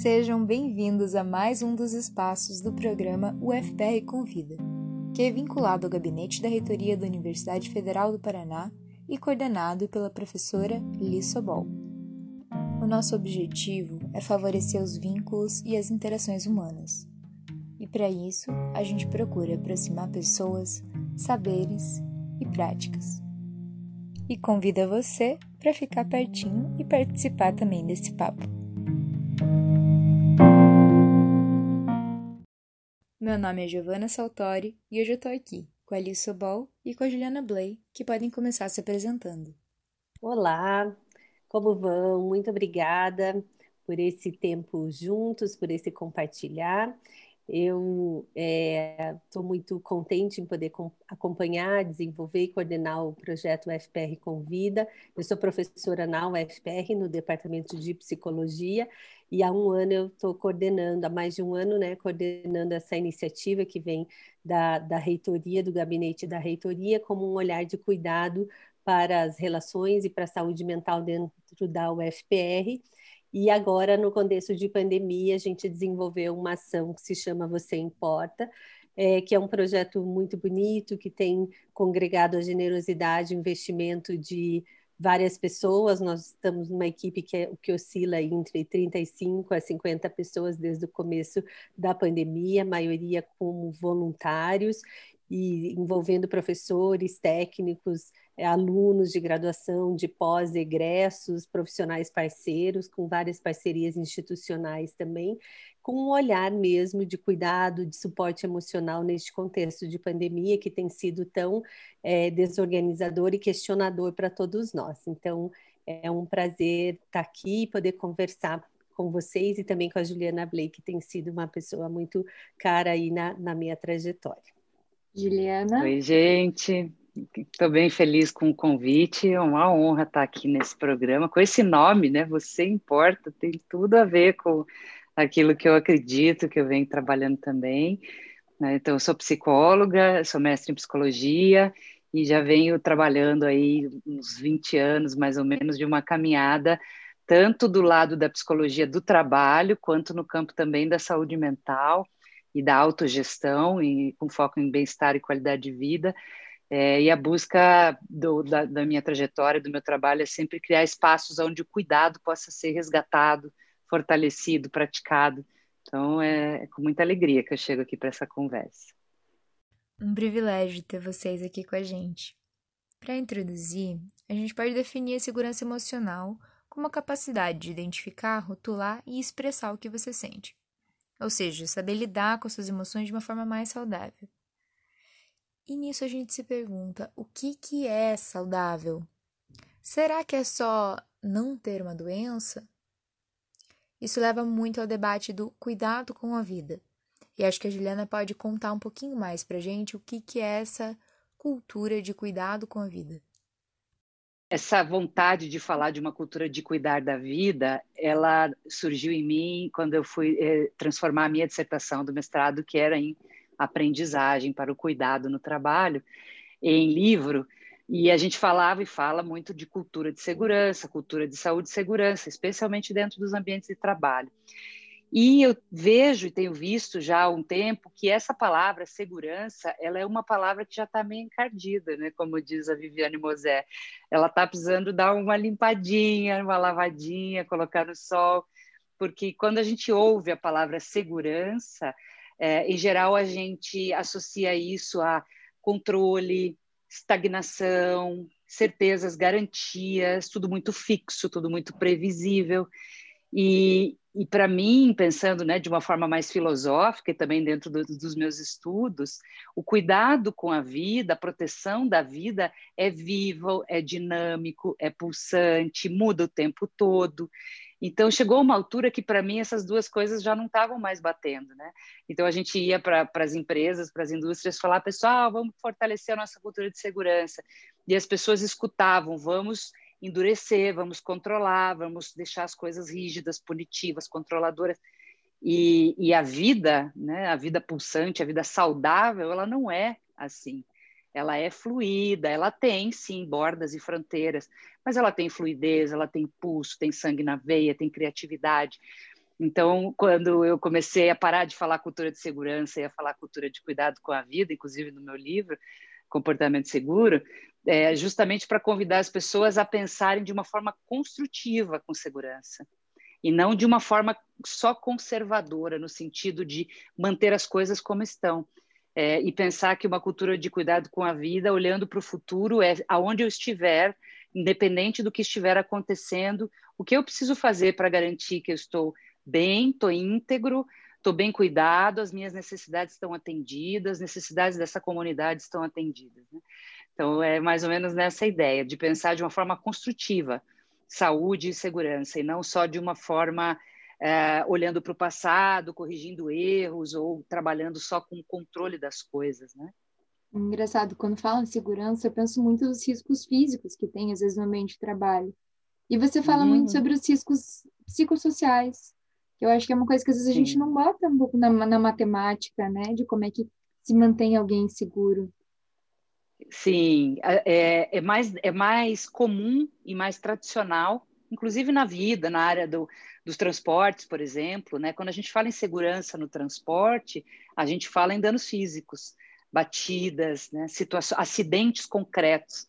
Sejam bem-vindos a mais um dos espaços do programa UFPR Convida, que é vinculado ao gabinete da reitoria da Universidade Federal do Paraná e coordenado pela professora Liz Sobol. O nosso objetivo é favorecer os vínculos e as interações humanas. E para isso, a gente procura aproximar pessoas, saberes e práticas. E convida você para ficar pertinho e participar também desse papo. Meu nome é Giovanna Saltori e hoje eu estou aqui com a Alice Sobol e com a Juliana Blay, que podem começar se apresentando. Olá, como vão? Muito obrigada por esse tempo juntos, por esse compartilhar. Eu estou é, muito contente em poder acompanhar, desenvolver e coordenar o projeto UFPR Convida. Eu sou professora na UFPR, no Departamento de Psicologia, e há um ano eu estou coordenando, há mais de um ano, né, coordenando essa iniciativa que vem da, da reitoria, do gabinete da reitoria, como um olhar de cuidado para as relações e para a saúde mental dentro da UFPR. E agora, no contexto de pandemia, a gente desenvolveu uma ação que se chama Você Importa, é, que é um projeto muito bonito, que tem congregado a generosidade, investimento de várias pessoas. Nós estamos numa equipe que, é, que oscila entre 35 a 50 pessoas desde o começo da pandemia, maioria como voluntários e envolvendo professores, técnicos, alunos de graduação, de pós-egressos, profissionais parceiros, com várias parcerias institucionais também, com um olhar mesmo de cuidado, de suporte emocional neste contexto de pandemia que tem sido tão é, desorganizador e questionador para todos nós. Então, é um prazer estar aqui e poder conversar com vocês e também com a Juliana Blake, que tem sido uma pessoa muito cara aí na, na minha trajetória. Juliana. Oi, gente. Estou bem feliz com o convite, é uma honra estar aqui nesse programa, com esse nome, né? Você importa, tem tudo a ver com aquilo que eu acredito, que eu venho trabalhando também. Né? Então, eu sou psicóloga, sou mestre em psicologia e já venho trabalhando aí uns 20 anos, mais ou menos, de uma caminhada, tanto do lado da psicologia do trabalho, quanto no campo também da saúde mental e da autogestão, e com foco em bem-estar e qualidade de vida é, e a busca do, da, da, minha trajetória, do meu trabalho, é sempre criar espaços onde o cuidado possa ser resgatado, fortalecido, praticado. Então, é, é com muita alegria que eu chego aqui para essa conversa. Um privilégio ter vocês aqui com a gente. Para introduzir, a gente pode definir a segurança emocional como a capacidade de identificar, rotular e expressar o que você sente. Ou seja, saber lidar com suas emoções de uma forma mais saudável. E nisso a gente se pergunta: o que, que é saudável? Será que é só não ter uma doença? Isso leva muito ao debate do cuidado com a vida. E acho que a Juliana pode contar um pouquinho mais pra gente o que, que é essa cultura de cuidado com a vida. Essa vontade de falar de uma cultura de cuidar da vida, ela surgiu em mim quando eu fui eh, transformar a minha dissertação do mestrado, que era em aprendizagem, para o cuidado no trabalho, em livro, e a gente falava e fala muito de cultura de segurança, cultura de saúde e segurança, especialmente dentro dos ambientes de trabalho. E eu vejo e tenho visto já há um tempo que essa palavra segurança, ela é uma palavra que já está meio encardida, né? Como diz a Viviane Mosé. Ela está precisando dar uma limpadinha, uma lavadinha, colocar no sol, porque quando a gente ouve a palavra segurança, é, em geral, a gente associa isso a controle, estagnação, certezas, garantias, tudo muito fixo, tudo muito previsível. E, e para mim, pensando né, de uma forma mais filosófica e também dentro do, dos meus estudos, o cuidado com a vida, a proteção da vida é vivo, é dinâmico, é pulsante, muda o tempo todo. Então chegou uma altura que para mim essas duas coisas já não estavam mais batendo, né? Então a gente ia para as empresas, para as indústrias falar, pessoal, vamos fortalecer a nossa cultura de segurança. E as pessoas escutavam, vamos endurecer, vamos controlar, vamos deixar as coisas rígidas, punitivas, controladoras. E, e a vida, né, a vida pulsante, a vida saudável, ela não é assim ela é fluida, ela tem sim bordas e fronteiras, mas ela tem fluidez, ela tem pulso, tem sangue na veia, tem criatividade. Então, quando eu comecei a parar de falar cultura de segurança e a falar cultura de cuidado com a vida, inclusive no meu livro, Comportamento Seguro, é justamente para convidar as pessoas a pensarem de uma forma construtiva com segurança e não de uma forma só conservadora, no sentido de manter as coisas como estão. É, e pensar que uma cultura de cuidado com a vida, olhando para o futuro, é aonde eu estiver, independente do que estiver acontecendo, o que eu preciso fazer para garantir que eu estou bem, estou íntegro, estou bem cuidado, as minhas necessidades estão atendidas, as necessidades dessa comunidade estão atendidas. Né? Então, é mais ou menos nessa ideia, de pensar de uma forma construtiva, saúde e segurança, e não só de uma forma é, olhando para o passado, corrigindo erros ou trabalhando só com o controle das coisas, né? Engraçado, quando fala em segurança, eu penso muito nos riscos físicos que tem, às vezes, no ambiente de trabalho. E você fala muito uhum. sobre os riscos psicossociais, que eu acho que é uma coisa que às vezes a Sim. gente não bota um pouco na, na matemática, né? De como é que se mantém alguém seguro. Sim, é, é, mais, é mais comum e mais tradicional, inclusive na vida, na área do, dos transportes, por exemplo. Né? Quando a gente fala em segurança no transporte, a gente fala em danos físicos, batidas, né? acidentes concretos.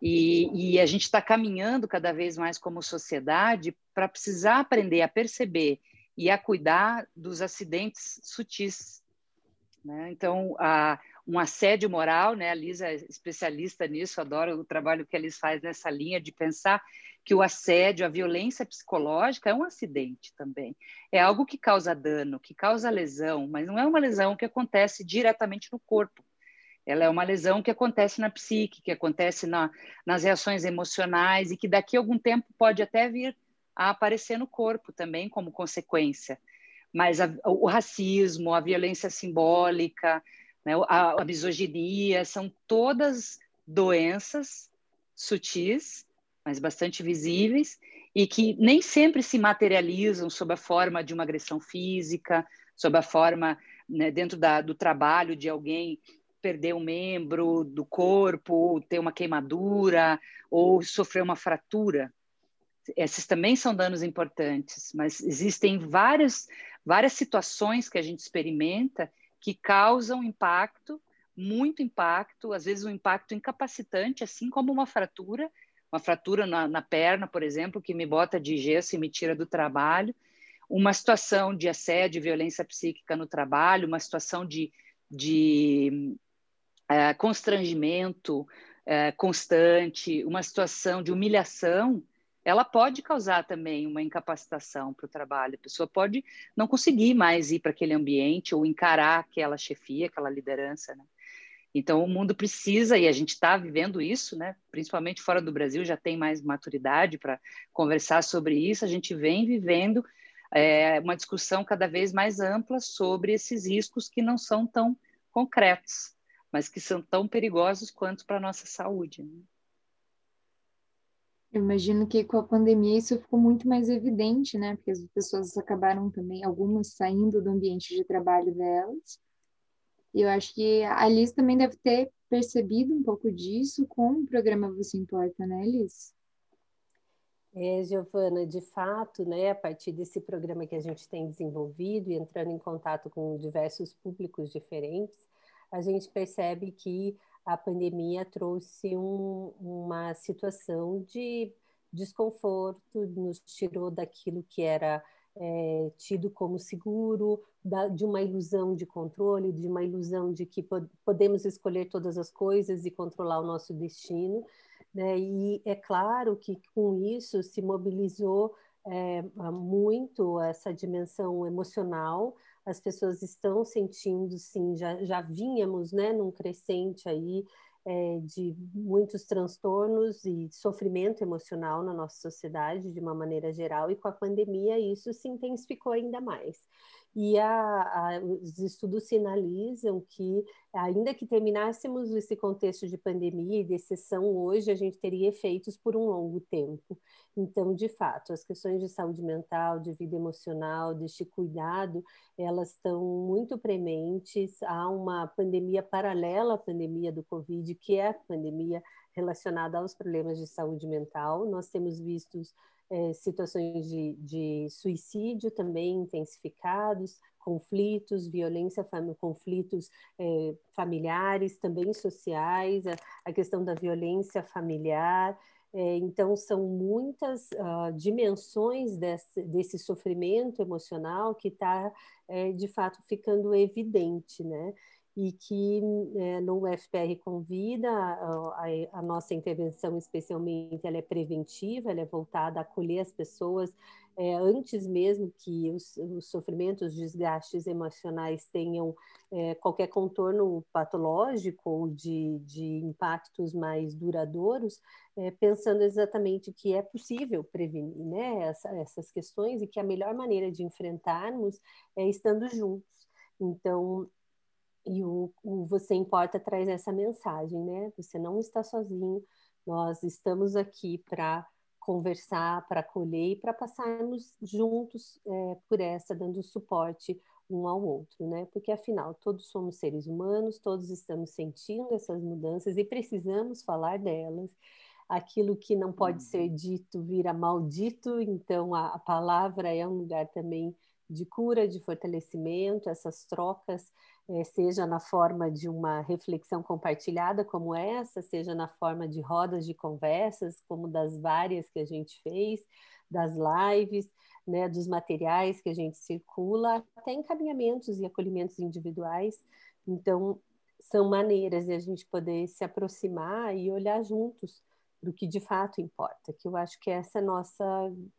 E, e a gente está caminhando cada vez mais como sociedade para precisar aprender a perceber e a cuidar dos acidentes sutis. Né? Então, a, um assédio moral, né? A Lisa é especialista nisso, adoro o trabalho que Liz faz nessa linha de pensar que o assédio, a violência psicológica é um acidente também. É algo que causa dano, que causa lesão, mas não é uma lesão que acontece diretamente no corpo. Ela é uma lesão que acontece na psique, que acontece na, nas reações emocionais e que daqui a algum tempo pode até vir a aparecer no corpo também como consequência. Mas a, o racismo, a violência simbólica, né? A, a misoginia, são todas doenças sutis, mas bastante visíveis, e que nem sempre se materializam sob a forma de uma agressão física, sob a forma, né, dentro da, do trabalho de alguém perder um membro do corpo, ou ter uma queimadura, ou sofrer uma fratura. Esses também são danos importantes, mas existem várias, várias situações que a gente experimenta que causam impacto, muito impacto, às vezes um impacto incapacitante, assim como uma fratura, uma fratura na, na perna, por exemplo, que me bota de gesso e me tira do trabalho, uma situação de assédio, violência psíquica no trabalho, uma situação de, de é, constrangimento é, constante, uma situação de humilhação, ela pode causar também uma incapacitação para o trabalho. A pessoa pode não conseguir mais ir para aquele ambiente ou encarar aquela chefia, aquela liderança. Né? Então, o mundo precisa, e a gente está vivendo isso, né? principalmente fora do Brasil, já tem mais maturidade para conversar sobre isso. A gente vem vivendo é, uma discussão cada vez mais ampla sobre esses riscos que não são tão concretos, mas que são tão perigosos quanto para a nossa saúde. Né? Eu imagino que com a pandemia isso ficou muito mais evidente, né? Porque as pessoas acabaram também, algumas saindo do ambiente de trabalho delas. E eu acho que a Liz também deve ter percebido um pouco disso com o programa Você Importa, né, Liz? É, Giovana, de fato, né, a partir desse programa que a gente tem desenvolvido e entrando em contato com diversos públicos diferentes, a gente percebe que a pandemia trouxe um, uma situação de desconforto, nos tirou daquilo que era é, tido como seguro, da, de uma ilusão de controle, de uma ilusão de que pod podemos escolher todas as coisas e controlar o nosso destino. Né? E é claro que com isso se mobilizou é, muito essa dimensão emocional as pessoas estão sentindo, sim, já, já vínhamos né, num crescente aí é, de muitos transtornos e sofrimento emocional na nossa sociedade, de uma maneira geral, e com a pandemia isso se intensificou ainda mais. E a, a, os estudos sinalizam que, ainda que terminássemos esse contexto de pandemia e de exceção hoje, a gente teria efeitos por um longo tempo. Então, de fato, as questões de saúde mental, de vida emocional, deste cuidado, elas estão muito prementes. Há uma pandemia paralela à pandemia do Covid, que é a pandemia relacionada aos problemas de saúde mental. Nós temos visto é, situações de, de, suicídio também intensificados, conflitos, violência, conflitos é, familiares, também sociais, a, a, questão da violência familiar. É, então, são muitas uh, dimensões desse, desse, sofrimento emocional que está, é, de fato, ficando evidente, né? E que é, no FPR Convida, a, a, nossa intervenção especialmente ela é preventiva, ela é voltada a acolher as pessoas é, antes mesmo que os, os, sofrimentos, os desgastes emocionais tenham é, qualquer contorno patológico ou de, de impactos mais duradouros, é, pensando exatamente que é possível prevenir né, essa, essas questões e que a melhor maneira de enfrentarmos é estando juntos. Então, e o, o Você Importa traz essa mensagem, né? Você não está sozinho, nós estamos aqui para conversar, para acolher e para passarmos juntos é, por essa, dando suporte um ao outro, né? Porque afinal, todos somos seres humanos, todos estamos sentindo essas mudanças e precisamos falar delas. Aquilo que não pode ser uhum. dito vira maldito, então a, a palavra é um lugar também de cura, de fortalecimento, essas trocas seja na forma de uma reflexão compartilhada como essa, seja na forma de rodas de conversas, como das várias que a gente fez, das lives, né, dos materiais que a gente circula, até encaminhamentos e acolhimentos individuais. Então, são maneiras de a gente poder se aproximar e olhar juntos do que de fato importa, que eu acho que essa é nossa,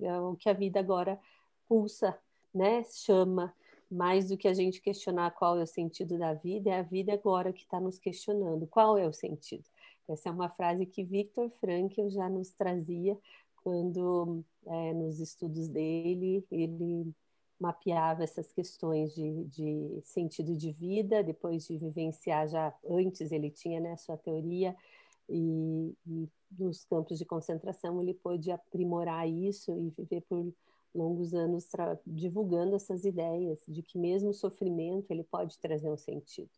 é o que a vida agora pulsa, né, chama, mais do que a gente questionar qual é o sentido da vida, é a vida agora que está nos questionando qual é o sentido. Essa é uma frase que Victor Frankl já nos trazia quando, é, nos estudos dele, ele mapeava essas questões de, de, sentido de vida, depois de vivenciar já antes ele tinha né, sua teoria e, e nos campos de concentração ele pôde aprimorar isso e viver por longos anos divulgando essas ideias de que mesmo o sofrimento ele pode trazer um sentido.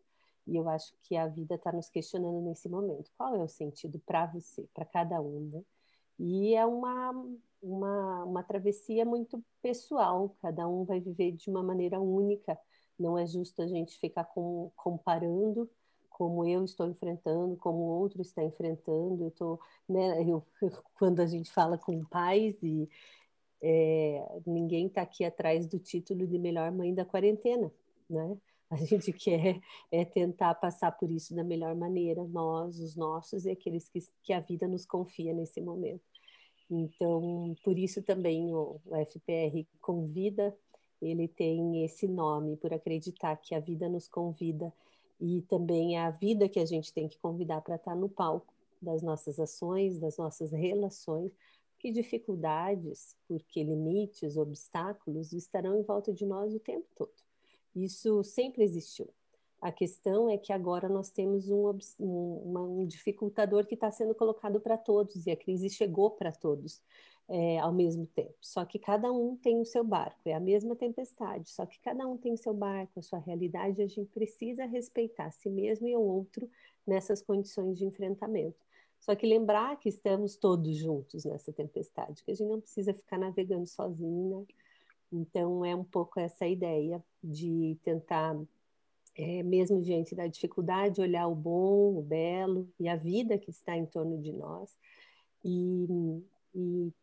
E eu acho que a vida está nos questionando nesse momento. Qual é o sentido para você, para cada um, né? E é uma, uma, uma travessia muito pessoal, cada um vai viver de uma maneira única. Não é justo a gente ficar com, comparando como eu estou enfrentando, como o outro está enfrentando. Eu tô, né, eu, quando a gente fala com pais e é, ninguém está aqui atrás do título de melhor mãe da quarentena, né? A gente quer é tentar passar por isso da melhor maneira, nós, os nossos e aqueles que, que a vida nos confia nesse momento. Então, por isso também o, o FPR convida, ele tem esse nome, por acreditar que a vida nos convida e também é a vida que a gente tem que convidar para estar no palco das nossas ações, das nossas relações, que dificuldades, porque limites, obstáculos estarão em volta de nós o tempo todo. Isso sempre existiu. A questão é que agora nós temos um, um, um dificultador que está sendo colocado para todos e a crise chegou para todos é, ao mesmo tempo. Só que cada um tem o seu barco, é a mesma tempestade, só que cada um tem o seu barco, a sua realidade, a gente precisa respeitar si mesmo e o outro nessas condições de enfrentamento. Só que lembrar que estamos todos juntos nessa tempestade, que a gente não precisa ficar navegando sozinho, né? Então, é um pouco essa ideia de tentar, é, mesmo diante da dificuldade, olhar o bom, o belo e a vida que está em torno de nós e, e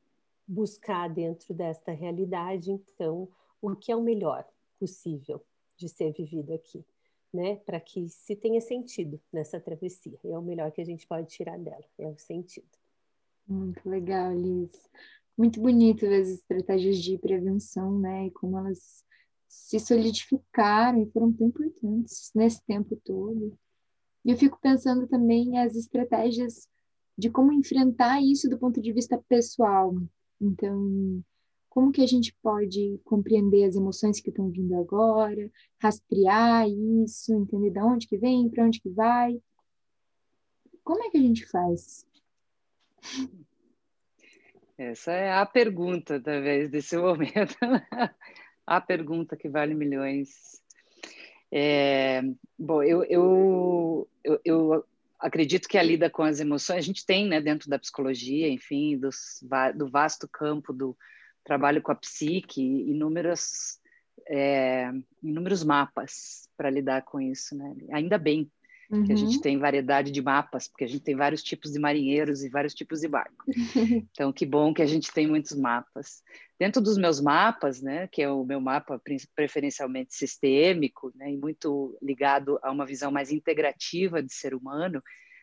buscar dentro desta realidade, então, o que é o melhor possível de ser vivido aqui né, para que se tenha sentido nessa travessia. É o melhor que a gente pode tirar dela, é o sentido. Muito legal, Liz. Muito bonito ver as estratégias de prevenção, né, e como elas se solidificaram e foram tão importantes nesse tempo todo. E eu fico pensando também as estratégias de como enfrentar isso do ponto de vista pessoal. Então, como que a gente pode compreender as emoções que estão vindo agora, rastrear isso, entender de onde que vem, para onde que vai? Como é que a gente faz? Essa é a pergunta, talvez, desse momento. a pergunta que vale milhões. É, bom, eu, eu, eu, eu acredito que a lida com as emoções, a gente tem, né, dentro da psicologia, enfim, dos, do vasto campo do trabalho com a psique, inúmeras, é, inúmeros mapas para lidar com isso, né? Ainda bem uhum. que a gente uhum. tem variedade de mapas, porque a gente tem vários tipos de marinheiros e vários tipos de barco. Então, que bom que a gente tem muitos mapas. Dentro dos meus mapas, né, que é o meu mapa preferencialmente sistêmico, né, e muito ligado a uma visão mais integrativa de ser humano,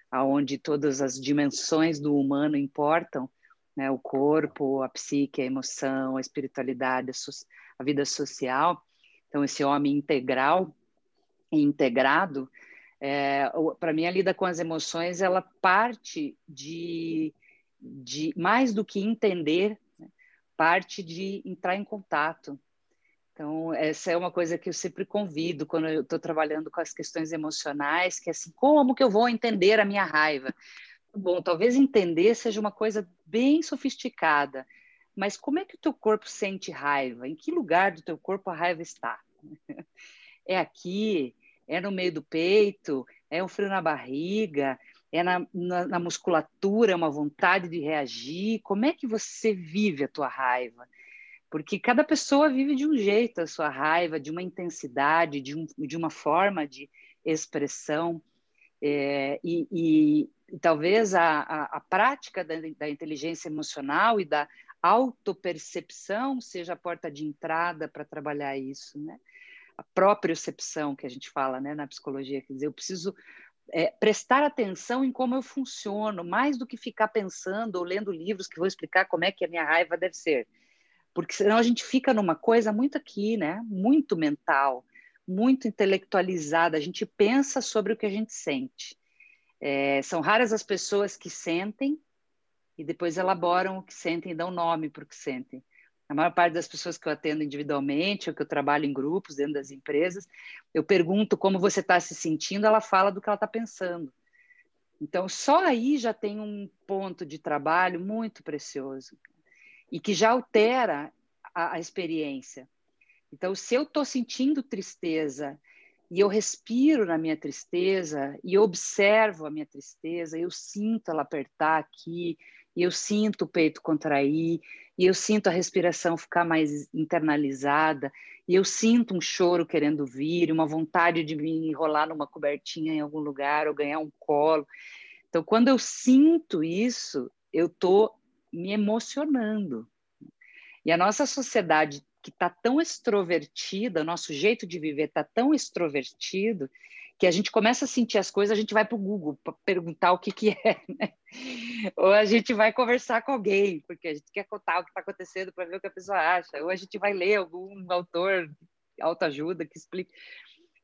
aonde todas as dimensões do humano importam, né, o corpo, a psique, a emoção, a espiritualidade, a, vida social. Então, esse homem integral e integrado, é, para mim, a lida com as emoções, ela parte de, de mais do que entender, né, parte de entrar em contato. Então, essa é uma coisa que eu sempre convido quando eu estou trabalhando com as questões emocionais, que é assim, como que eu vou entender a minha raiva? Bom, talvez entender seja uma coisa bem sofisticada, mas como é que o teu corpo sente raiva? Em que lugar do teu corpo a raiva está? É aqui, é no meio do peito, é um frio na barriga, é na, na, na, musculatura, é uma vontade de reagir. Como é que você vive a tua raiva? Porque cada pessoa vive de um jeito a sua raiva, de uma intensidade, de, um, de uma forma de expressão. É, e, e, e, talvez a, a, a prática da, da inteligência emocional e da autopercepção seja a porta de entrada para trabalhar isso, né? a propriocepção que a gente fala né, na psicologia, quer dizer, eu preciso é, prestar atenção em como eu funciono, mais do que ficar pensando ou lendo livros que vão explicar como é que a minha raiva deve ser. Porque senão a gente fica numa coisa muito aqui, né? Muito mental, muito intelectualizada. A gente pensa sobre o que a gente sente. É, são raras as pessoas que sentem e depois elaboram o que sentem e dão nome para o que sentem. A maior parte das pessoas que eu atendo individualmente, ou que eu trabalho em grupos dentro das empresas, eu pergunto como você está se sentindo, ela fala do que ela está pensando. Então, só aí já tem um ponto de trabalho muito precioso e que já altera a, a experiência. Então, se eu estou sentindo tristeza e eu respiro na minha tristeza e observo a minha tristeza, eu sinto ela apertar aqui, e eu sinto o peito contrair, e eu sinto a respiração ficar mais internalizada, e eu sinto um choro querendo vir, uma vontade de me enrolar numa cobertinha em algum lugar ou ganhar um colo. Então, quando eu sinto isso, eu estou me emocionando. E a nossa sociedade que está tão extrovertida, nosso jeito de viver está tão extrovertido, que a gente começa a sentir as coisas, a gente vai para o Google para perguntar o que, que é, né? ou a gente vai conversar com alguém, porque a gente quer contar o que está acontecendo para ver o que a pessoa acha, ou a gente vai ler algum autor autoajuda que explique.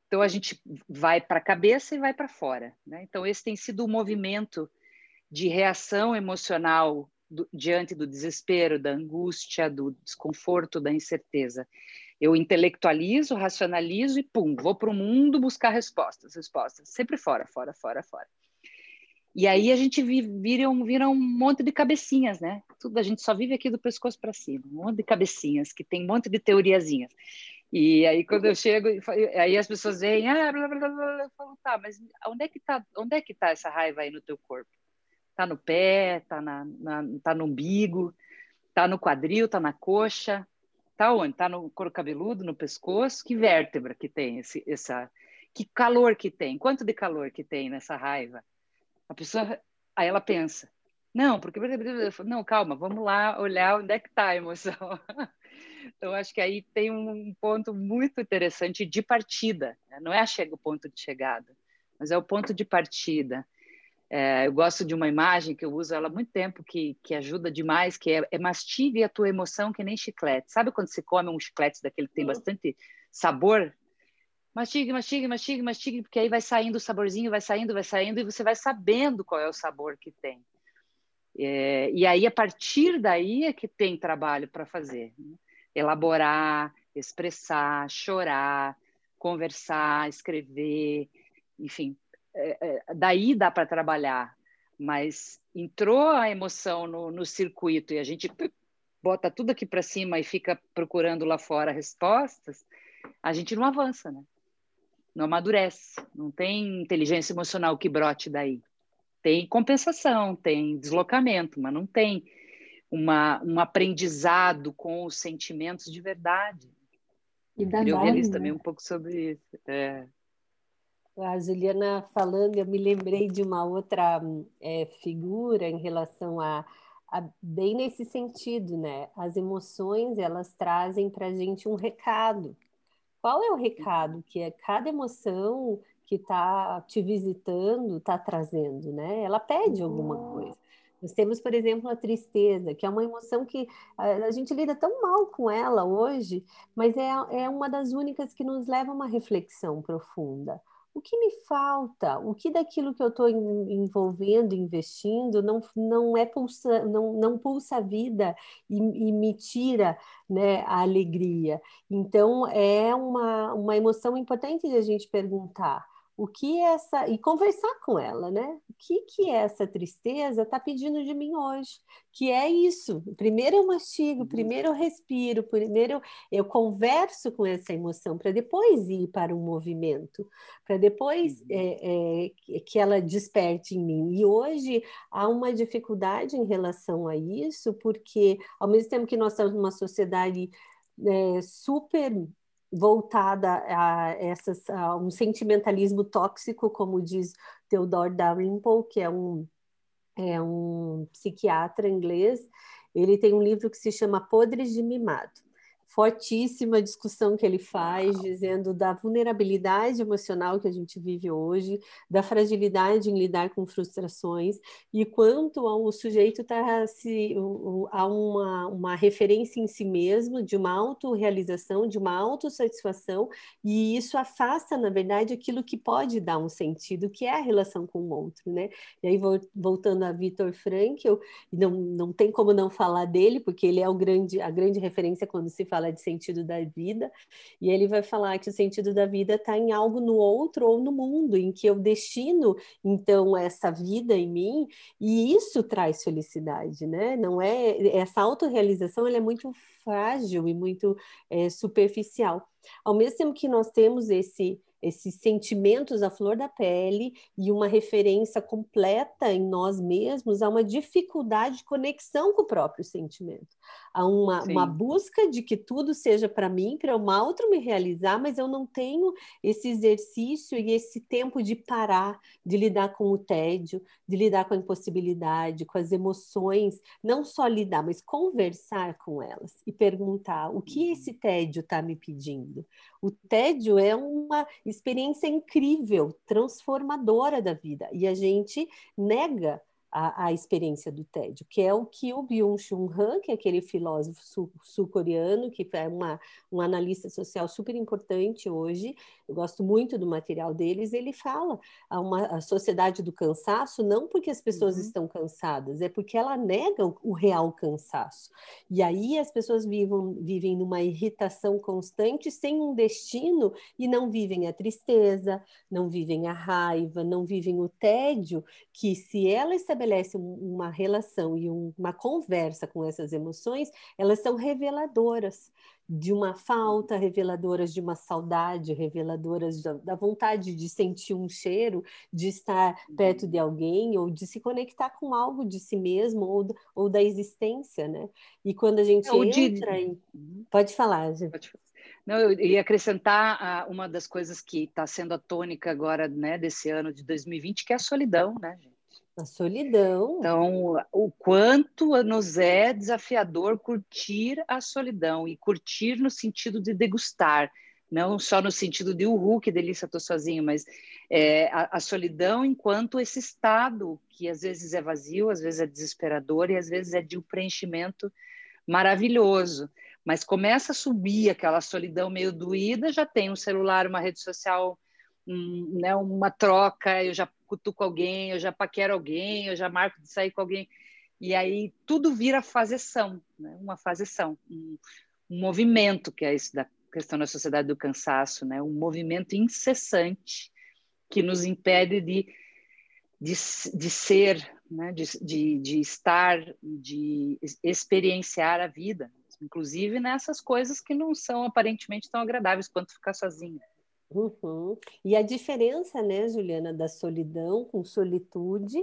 Então a gente vai para a cabeça e vai para fora. Né? Então esse tem sido o movimento de reação emocional do, diante do desespero, da angústia, do desconforto, da incerteza. Eu intelectualizo, racionalizo e pum, vou para o mundo buscar respostas, respostas, sempre fora, fora, fora, fora. E aí a gente vira um, vira um monte de cabecinhas, né? Tudo a gente só vive aqui do pescoço para cima, um monte de cabecinhas que tem um monte de teoriazinhas. E aí quando eu chego, aí as pessoas veem, ah, blá, blá, blá, blá, eu falo, tá, mas onde é que tá, onde é que tá essa raiva aí no teu corpo? Tá no pé, tá na, na tá no umbigo, tá no quadril, tá na coxa, Tá onde? Tá no couro cabeludo, no pescoço? Que vértebra que tem esse, essa... Que calor que tem? Quanto de calor que tem nessa raiva? A pessoa... Aí ela pensa, não, porque... Não, calma, vamos lá olhar onde é que está a emoção. Então, acho que aí tem um ponto muito interessante de partida. Né? Não é o ponto de chegada, mas é o ponto de partida. É, eu gosto de uma imagem que eu uso ela há muito tempo, que, que ajuda demais, que é, é mastigue a tua emoção que nem chiclete. Sabe quando você come um chiclete daquele que tem bastante sabor? Mastigue, mastigue, mastigue, mastigue, porque aí vai saindo o saborzinho, vai saindo, vai saindo, e você vai sabendo qual é o sabor que tem. É, e aí, a partir daí, é que tem trabalho para fazer. Né? Elaborar, expressar, chorar, conversar, escrever, enfim, é, é, daí dá para trabalhar, mas entrou a emoção no, no circuito e a gente bota tudo aqui para cima e fica procurando lá fora respostas, a gente não avança, né? Não amadurece, não tem inteligência emocional que brote daí. Tem compensação, tem deslocamento, mas não tem uma, um aprendizado com os sentimentos de verdade. E da Eu li né? também um pouco sobre isso. É. A Juliana falando, eu me lembrei de uma outra é, figura em relação a, a- bem nesse sentido, né? As emoções, elas trazem para a gente um recado. Qual é o recado que é cada emoção que está te visitando está trazendo, né? Ela pede alguma coisa. Nós temos, por exemplo, a tristeza, que é uma emoção que a, gente lida tão mal com ela hoje, mas é, é uma das únicas que nos leva a uma reflexão profunda. O que me falta? O que daquilo que eu estou envolvendo, investindo, não, não é pulsa, não, não pulsa a vida e, e me tira, né, a alegria? Então, é uma, uma emoção importante de a gente perguntar o que essa e conversar com ela, né? O que que essa tristeza está pedindo de mim hoje? Que é isso. Primeiro eu mastigo, primeiro eu respiro, primeiro eu, converso com essa emoção para depois ir para um movimento, para depois é, é, que- que ela desperte em mim. E hoje há uma dificuldade em relação a isso, porque ao mesmo tempo que nós estamos numa sociedade é, super voltada a, essas, a um sentimentalismo tóxico, como diz Theodore Dalrymple, que é um, é um psiquiatra inglês. Ele tem um livro que se chama Podres de Mimado. Fortíssima discussão que ele faz, dizendo da vulnerabilidade emocional que a gente vive hoje, da fragilidade em lidar com frustrações e quanto o sujeito está se há uma, uma referência em si mesmo, de uma autorrealização, de uma autossatisfação, e isso afasta, na verdade, aquilo que pode dar um sentido, que é a relação com o outro, né? E aí, voltando a Viktor Frankl, não, não tem como não falar dele, porque ele é o grande, a grande referência quando se fala de sentido da vida, e ele vai falar que o sentido da vida está em algo no outro ou no mundo, em que eu destino, então, essa vida em mim, e isso traz felicidade, né? Não é essa autorrealização, ela é muito frágil e muito é, superficial. Ao mesmo tempo que nós temos esse esses sentimentos à flor da pele e uma referência completa em nós mesmos, há uma dificuldade de conexão com o próprio sentimento. Há uma, uma busca de que tudo seja para mim, para mal outro me realizar, mas eu não tenho esse exercício e esse tempo de parar, de lidar com o tédio, de lidar com a impossibilidade, com as emoções, não só lidar, mas conversar com elas e perguntar o que esse tédio está me pedindo. O tédio é uma experiência incrível, transformadora da vida, e a gente nega a, a, experiência do tédio, que é o que o Byung-Chul Han, que é aquele filósofo sul-coreano, sul que é uma, um analista social super importante hoje, eu gosto muito do material deles, ele fala a uma a sociedade do cansaço, não porque as pessoas uhum. estão cansadas, é porque ela nega o, o, real cansaço. E aí as pessoas vivem, vivem numa irritação constante, sem um destino, e não vivem a tristeza, não vivem a raiva, não vivem o tédio, que se ela estabelece uma relação e uma conversa com essas emoções, elas são reveladoras de uma falta, reveladoras de uma saudade, reveladoras da vontade de sentir um cheiro, de estar perto de alguém ou de se conectar com algo de si mesmo ou, ou da existência, né? E quando a gente ou entra de... em... Pode falar, gente. Pode falar. Não, eu ia acrescentar uma das coisas que está sendo a tônica agora, né, desse ano de 2020, que é a solidão, né, gente? A solidão. Então, o quanto nos é desafiador curtir a solidão e curtir no sentido de degustar, não só no sentido de uhul, que delícia, estou sozinho, mas é, a, a, solidão enquanto esse estado que às vezes é vazio, às vezes é desesperador e às vezes é de um preenchimento maravilhoso. Mas começa a subir aquela solidão meio doída, já tem um celular, uma rede social, um, né, uma troca, eu já cutuco alguém, eu já paquero alguém, eu já marco de sair com alguém. E aí tudo vira fazeção, né? uma fazeção, um, um movimento, que é isso da questão da sociedade do cansaço, né? um movimento incessante que nos impede de, de, de ser, né? de, de, de estar, de experienciar a vida, inclusive nessas coisas que não são aparentemente tão agradáveis quanto ficar sozinha. Uhum. E a diferença, né, Juliana, da solidão com solitude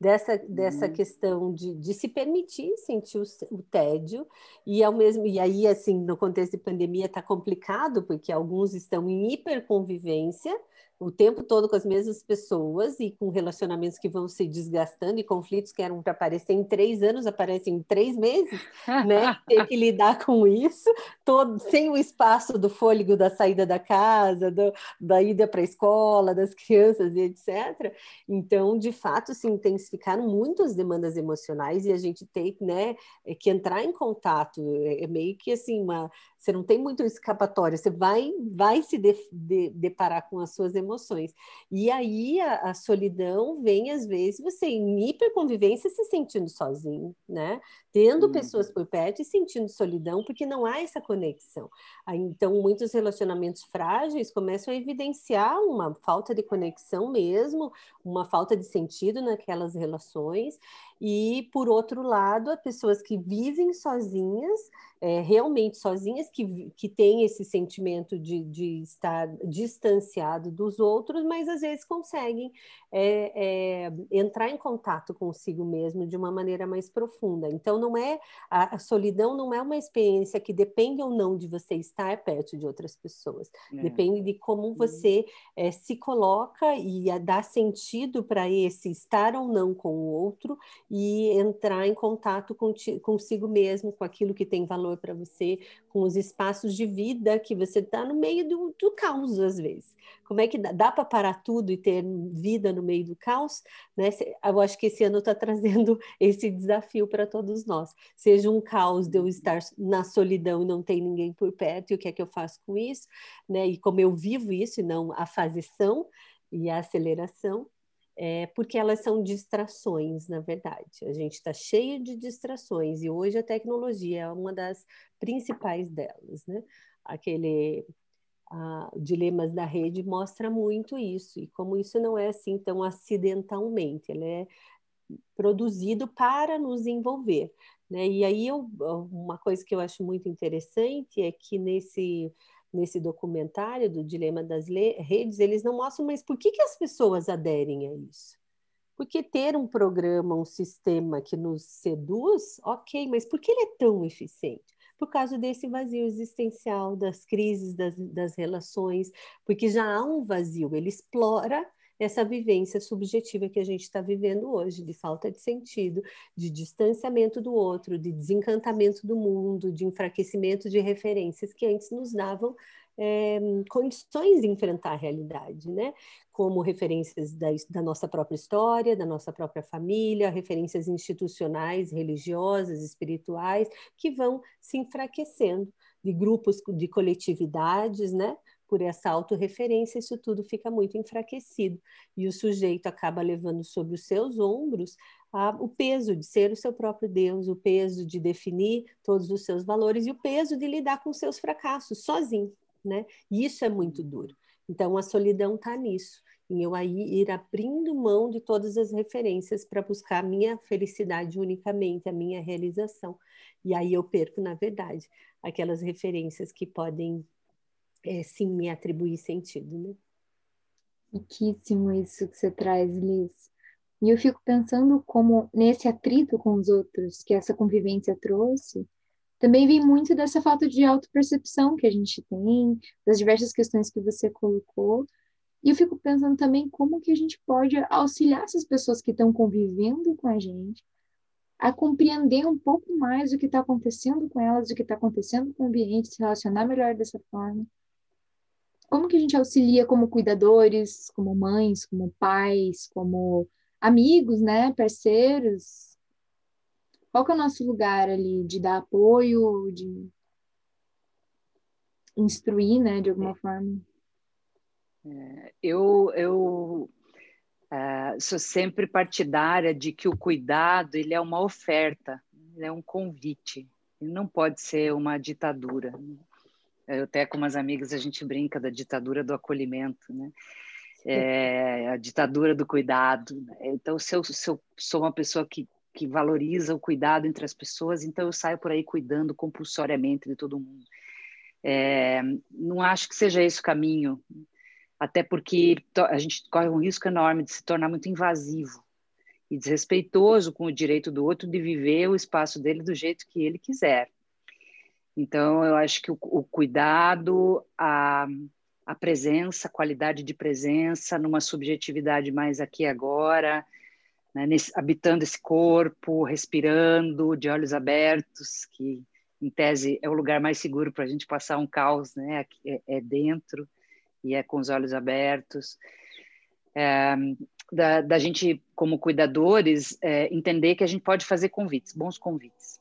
dessa, dessa uhum. questão de, de se permitir sentir o, o, tédio, e ao mesmo e aí, assim, no contexto de pandemia está complicado, porque alguns estão em hiperconvivência, o tempo todo com as mesmas pessoas e com relacionamentos que vão se desgastando e conflitos que eram para aparecer em três anos aparecem em três meses, né? Ter que lidar com isso, todo, sem o espaço do fôlego da saída da casa, do, da ida para a escola, das crianças e etc. Então, de fato, se intensificaram muitas demandas emocionais e a gente tem né, é que entrar em contato. É, é meio que assim, uma, você não tem muito escapatória, você vai, vai se de, de, deparar com as suas emoções. E aí a, a, solidão vem, às vezes, você em hiperconvivência se sentindo sozinho, né? Tendo uhum. pessoas por perto e sentindo solidão, porque não há essa conexão. Então, muitos relacionamentos frágeis começam a evidenciar uma falta de conexão mesmo, uma falta de sentido naquelas relações. E, por outro lado, as pessoas que vivem sozinhas, é, realmente sozinhas, que, que têm esse sentimento de, de estar distanciado dos outros, mas às vezes conseguem é, é, entrar em contato consigo mesmo de uma maneira mais profunda. Então, não é a, a, solidão não é uma experiência que depende ou não de você estar perto de outras pessoas. É. Depende de como uhum. você é, se coloca e dá sentido para esse estar ou não com o outro e entrar em contato com consigo mesmo, com aquilo que tem valor para você, com os espaços de vida que você está no meio do, do, caos, às vezes. Como é que dá, dá para parar tudo e ter vida no meio do caos? Né? Eu acho que esse ano está trazendo esse desafio para todos nós. Seja um caos de eu estar na solidão e não ter ninguém por perto, e o que é que eu faço com isso? Né? E como eu vivo isso, e não a fazição e a aceleração, é, porque elas são distrações, na verdade. A gente está cheio de distrações e hoje a tecnologia é uma das principais delas, né? Aquele dilemas da rede mostra muito isso e como isso não é assim tão acidentalmente, ele é produzido para nos envolver, né? E aí eu, uma coisa que eu acho muito interessante é que nesse nesse documentário do Dilema das Redes, eles não mostram, mas por que, que as pessoas aderem a isso? Porque ter um programa, um sistema que nos seduz, ok, mas por que ele é tão eficiente? Por causa desse vazio existencial, das crises das, das relações, porque já há um vazio, ele explora essa vivência subjetiva que a gente está vivendo hoje, de falta de sentido, de distanciamento do outro, de desencantamento do mundo, de enfraquecimento de referências que antes nos davam é, condições de enfrentar a realidade, né? Como referências da, da, nossa própria história, da nossa própria família, referências institucionais, religiosas, espirituais, que vão se enfraquecendo, de grupos, de coletividades, né? Por essa autorreferência, isso tudo fica muito enfraquecido. E o sujeito acaba levando sobre os seus ombros a, o peso de ser o seu próprio Deus, o peso de definir todos os seus valores e o peso de lidar com seus fracassos sozinho. Né? E isso é muito duro. Então, a solidão está nisso, em eu aí ir abrindo mão de todas as referências para buscar a minha felicidade unicamente, a minha realização. E aí eu perco, na verdade, aquelas referências que podem é, sim me atribuir sentido, né? Riquíssimo isso que você traz, Liz. E eu fico pensando como nesse atrito com os outros que essa convivência trouxe, também vem muito dessa falta de autopercepção que a gente tem, das diversas questões que você colocou. E eu fico pensando também como que a gente pode auxiliar essas pessoas que estão convivendo com a gente a compreender um pouco mais o que está acontecendo com elas, o que está acontecendo com o ambiente, se relacionar melhor dessa forma como que a gente auxilia como cuidadores, como mães, como pais, como amigos, né, parceiros? Qual que é o nosso lugar ali de dar apoio, de instruir, né, de alguma é. forma? Eu eu uh, sou sempre partidária de que o cuidado ele é uma oferta, ele é um convite, ele não pode ser uma ditadura. Eu até com umas amigas a gente brinca da ditadura do acolhimento, né? É, a ditadura do cuidado. Né? Então, se eu, se eu sou uma pessoa que, que valoriza o cuidado entre as pessoas, então eu saio por aí cuidando compulsoriamente de todo mundo. É, não acho que seja esse o caminho, até porque a gente corre um risco enorme de se tornar muito invasivo e desrespeitoso com o direito do outro de viver o espaço dele do jeito que ele quiser. Então, eu acho que o, o cuidado, a, a presença, a qualidade de presença numa subjetividade mais aqui e agora, né, nesse, habitando esse corpo, respirando, de olhos abertos, que em tese é o lugar mais seguro para a gente passar um caos, né? É, é, dentro e é com os olhos abertos. É, da, da, gente, como cuidadores, é, entender que a gente pode fazer convites, bons convites.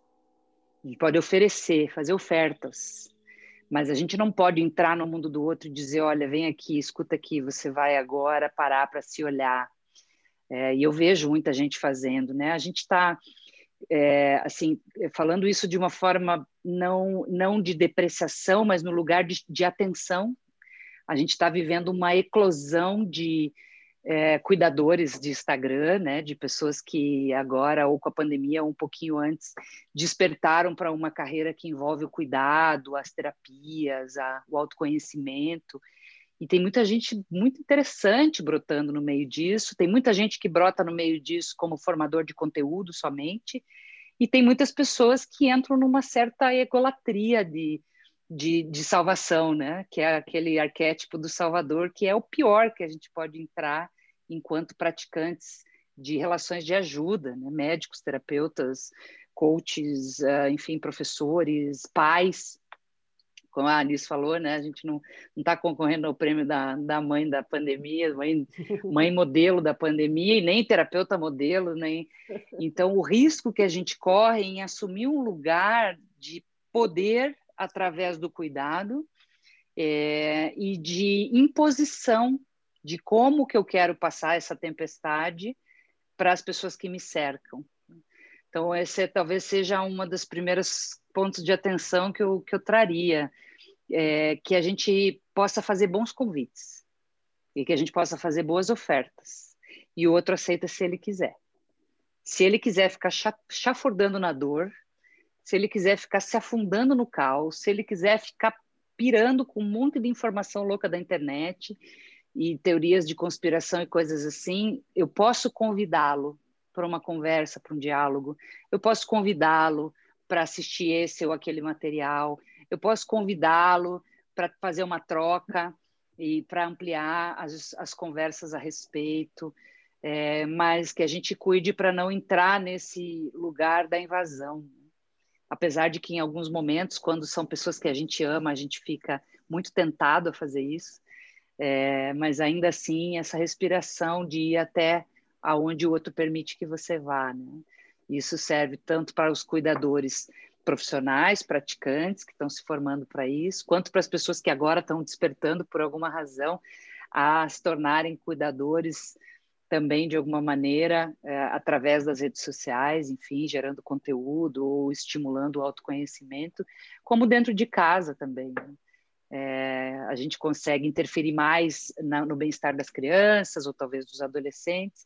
A gente pode oferecer, fazer ofertas, mas a gente não pode entrar no mundo do outro e dizer: olha, vem aqui, escuta aqui, você vai agora parar para se olhar. É, e eu vejo muita gente fazendo, né? A gente está, é, assim, falando isso de uma forma não, não de depreciação, mas no lugar de, de atenção. A gente está vivendo uma eclosão de é, cuidadores de Instagram, né, de pessoas que agora, ou com a pandemia, ou um pouquinho antes, despertaram para uma carreira que envolve o cuidado, as terapias, a, o autoconhecimento. E tem muita gente muito interessante brotando no meio disso, tem muita gente que brota no meio disso como formador de conteúdo somente, e tem muitas pessoas que entram numa certa egolatria de, de, de, salvação, né? Que é aquele arquétipo do Salvador, que é o pior que a gente pode entrar enquanto praticantes de relações de ajuda, né? médicos, terapeutas, coaches, uh, enfim, professores, pais. Como a Alice falou, né? A gente não está concorrendo ao prêmio da, da mãe da pandemia, mãe, mãe modelo da pandemia, e nem terapeuta modelo, nem. Então, o risco que a gente corre em assumir um lugar de poder através do cuidado é, e de imposição de como que eu quero passar essa tempestade para as pessoas que me cercam. Então, esse talvez seja uma dos primeiros pontos de atenção que eu, que eu traria, é, que a gente possa fazer bons convites e que a gente possa fazer boas ofertas. E o outro aceita se ele quiser. Se ele quiser ficar chafurdando na dor, se ele quiser ficar se afundando no caos, se ele quiser ficar pirando com um monte de informação louca da internet e teorias de conspiração e coisas assim, eu posso convidá-lo para uma conversa, para um diálogo, eu posso convidá-lo para assistir esse ou aquele material, eu posso convidá-lo para fazer uma troca e para ampliar as, as conversas a respeito, é, mas que a gente cuide para não entrar nesse lugar da invasão apesar de que em alguns momentos, quando são pessoas que a gente ama, a gente fica muito tentado a fazer isso, é, mas ainda assim essa respiração de ir até aonde o outro permite que você vá, né? Isso serve tanto para os cuidadores profissionais, praticantes que estão se formando para isso, quanto para as pessoas que agora estão despertando por alguma razão a se tornarem cuidadores também de alguma maneira é, através das redes sociais, enfim, gerando conteúdo ou estimulando o autoconhecimento, como dentro de casa também. Né? É, a gente consegue interferir mais na, no bem-estar das crianças ou talvez dos adolescentes,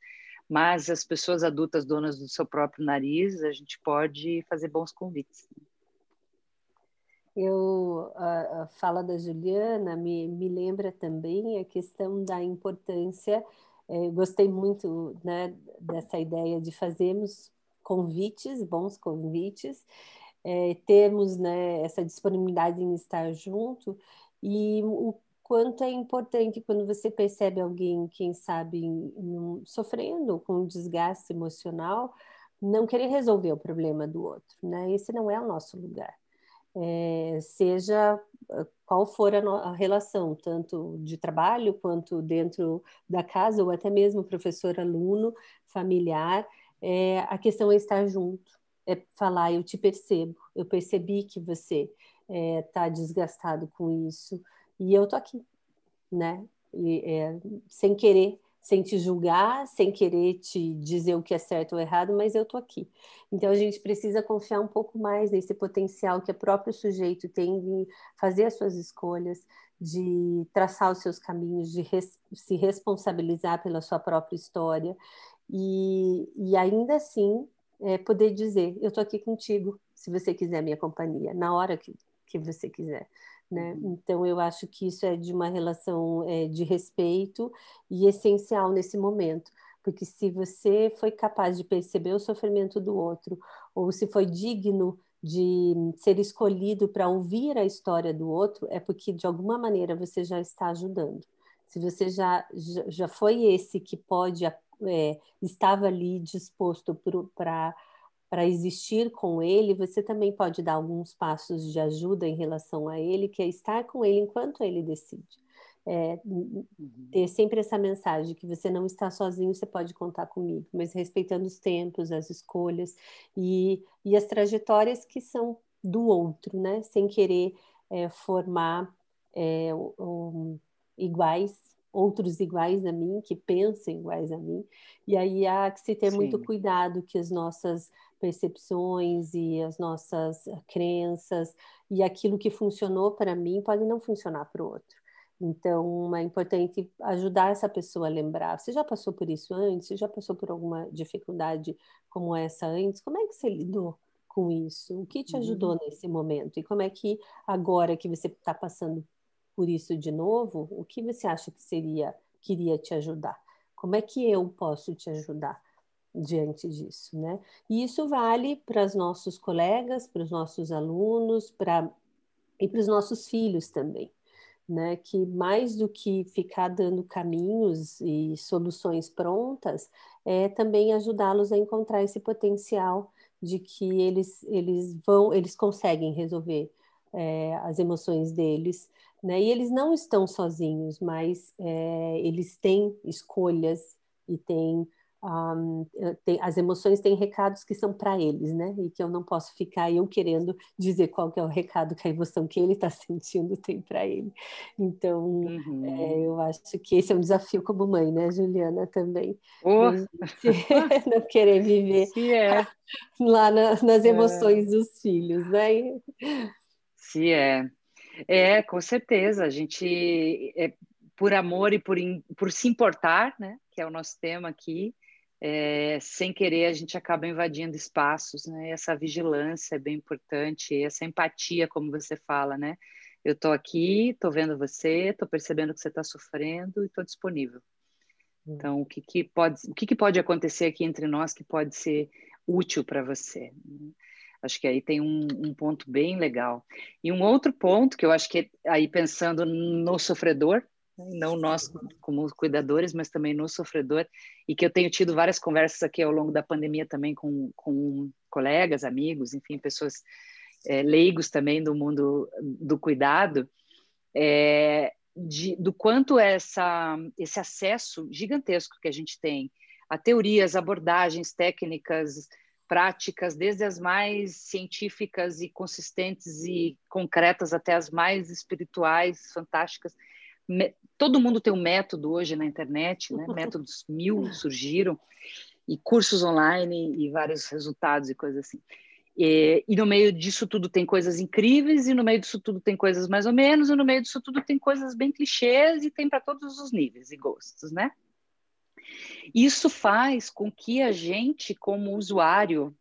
mas as pessoas adultas donas do seu próprio nariz, a gente pode fazer bons convites. Eu, a, a fala da Juliana me, me lembra também a questão da importância é, gostei muito né, dessa ideia de fazermos convites, bons convites, é, termos né, essa disponibilidade em estar junto e o quanto é importante quando você percebe alguém, quem sabe, sofrendo com um desgaste emocional, não querer resolver o problema do outro, né? Esse não é o nosso lugar. É, seja qual for a, a, relação, tanto de trabalho quanto dentro da casa, ou até mesmo professor-aluno, familiar, é, a questão é estar junto, é falar, eu te percebo, eu percebi que você está é, desgastado com isso, e eu tô aqui, né? E, é, sem querer sem te julgar, sem querer te dizer o que é certo ou errado, mas eu tô aqui. Então a gente precisa confiar um pouco mais nesse potencial que o próprio sujeito tem de fazer as suas escolhas, de traçar os seus caminhos, de res se responsabilizar pela sua própria história e, e ainda assim é, poder dizer: eu tô aqui contigo, se você quiser minha companhia, na hora que, que você quiser. Né? Uhum. Então, eu acho que isso é de uma relação é, de respeito e essencial nesse momento, Porque se você foi capaz de perceber o sofrimento do outro, ou se foi digno de ser escolhido para ouvir a história do outro, é porque de alguma maneira você já está ajudando. Se você já, já foi esse que pode, é, estava ali disposto para para existir com ele, você também pode dar alguns passos de ajuda em relação a ele, que é estar com ele enquanto ele decide. É, uhum. ter sempre essa mensagem que você não está sozinho, você pode contar comigo, mas respeitando os tempos, as escolhas e, e as trajetórias que são do outro, né? Sem querer é, formar é, um, iguais, outros iguais a mim, que pensem iguais a mim. E aí há que se ter Sim. muito cuidado que as nossas percepções e as nossas crenças e aquilo que funcionou para mim pode não funcionar para o outro. Então, é importante ajudar essa pessoa a lembrar. Você já passou por isso antes? Você já passou por alguma dificuldade como essa antes? Como é que você lidou com isso? O que te ajudou uhum. nesse momento? E como é que agora que você está passando por isso de novo, o que você acha que seria queria te ajudar? Como é que eu posso te ajudar diante disso, né? E isso vale para os nossos colegas, para os nossos alunos, para e para os nossos filhos também né, que mais do que ficar dando caminhos e soluções prontas, é também ajudá-los a encontrar esse potencial de que eles, eles vão, eles conseguem resolver é, as emoções deles, né? E eles não estão sozinhos, mas é, eles têm escolhas e têm um, tem, as emoções têm recados que são para eles, né? E que eu não posso ficar eu querendo dizer qual que é o recado que a emoção que ele está sentindo tem para ele. Então, uhum. é, eu acho que esse é um desafio como mãe, né, Juliana, também. Oh. não querer viver é. lá na, nas é. emoções é. dos filhos, né? Sim, é. É, com certeza. A gente, é, por amor e por, por se importar, né? Que é o nosso tema aqui, é, sem querer a gente acaba invadindo espaços, né? Essa vigilância é bem importante, essa empatia, como você fala, né? Eu estou aqui, estou vendo você, estou percebendo que você está sofrendo e estou disponível. Hum. Então, o que, que pode, o que, que pode acontecer aqui entre nós que pode ser útil para você? Acho que aí tem um, um, ponto bem legal. E um outro ponto que eu acho que é, aí pensando no sofredor, não nós como cuidadores, mas também no sofredor, e que eu tenho tido várias conversas aqui ao longo da pandemia também com, com colegas, amigos, enfim, pessoas é, leigos também do mundo do cuidado, é, de, do quanto essa, esse acesso gigantesco que a gente tem a teorias, abordagens, técnicas, práticas, desde as mais científicas e consistentes e concretas até as mais espirituais, fantásticas, todo mundo tem um método hoje na internet, né? métodos mil surgiram, e cursos online e vários resultados e coisas assim. E, e, no meio disso tudo tem coisas incríveis, e no meio disso tudo tem coisas mais ou menos, e no meio disso tudo tem coisas bem clichês, e tem para todos os níveis e gostos, né? Isso faz com que a gente, como usuário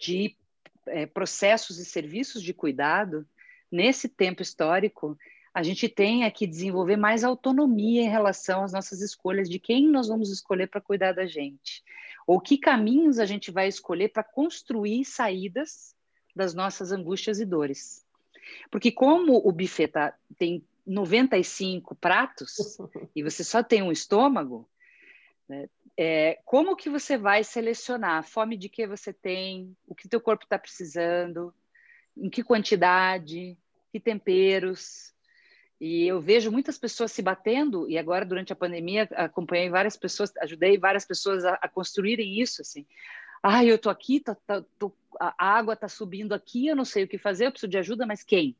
de é, processos e serviços de cuidado, nesse tempo histórico, a gente tenha que desenvolver mais autonomia em relação às nossas escolhas de quem nós vamos escolher para cuidar da gente, ou que caminhos a gente vai escolher para construir saídas das nossas angústias e dores. Porque como o buffet tá, tem 95 pratos e você só tem um estômago, né, é, como que você vai selecionar a fome de que você tem, o que teu corpo está precisando, em que quantidade, que temperos, e eu vejo muitas pessoas se batendo, e agora, durante a pandemia, acompanhei várias pessoas, ajudei várias pessoas a, a construírem isso, assim. Ah, eu tô aqui, tá, tá, tô, a água tá subindo aqui, eu não sei o que fazer, eu preciso de ajuda, mas quem?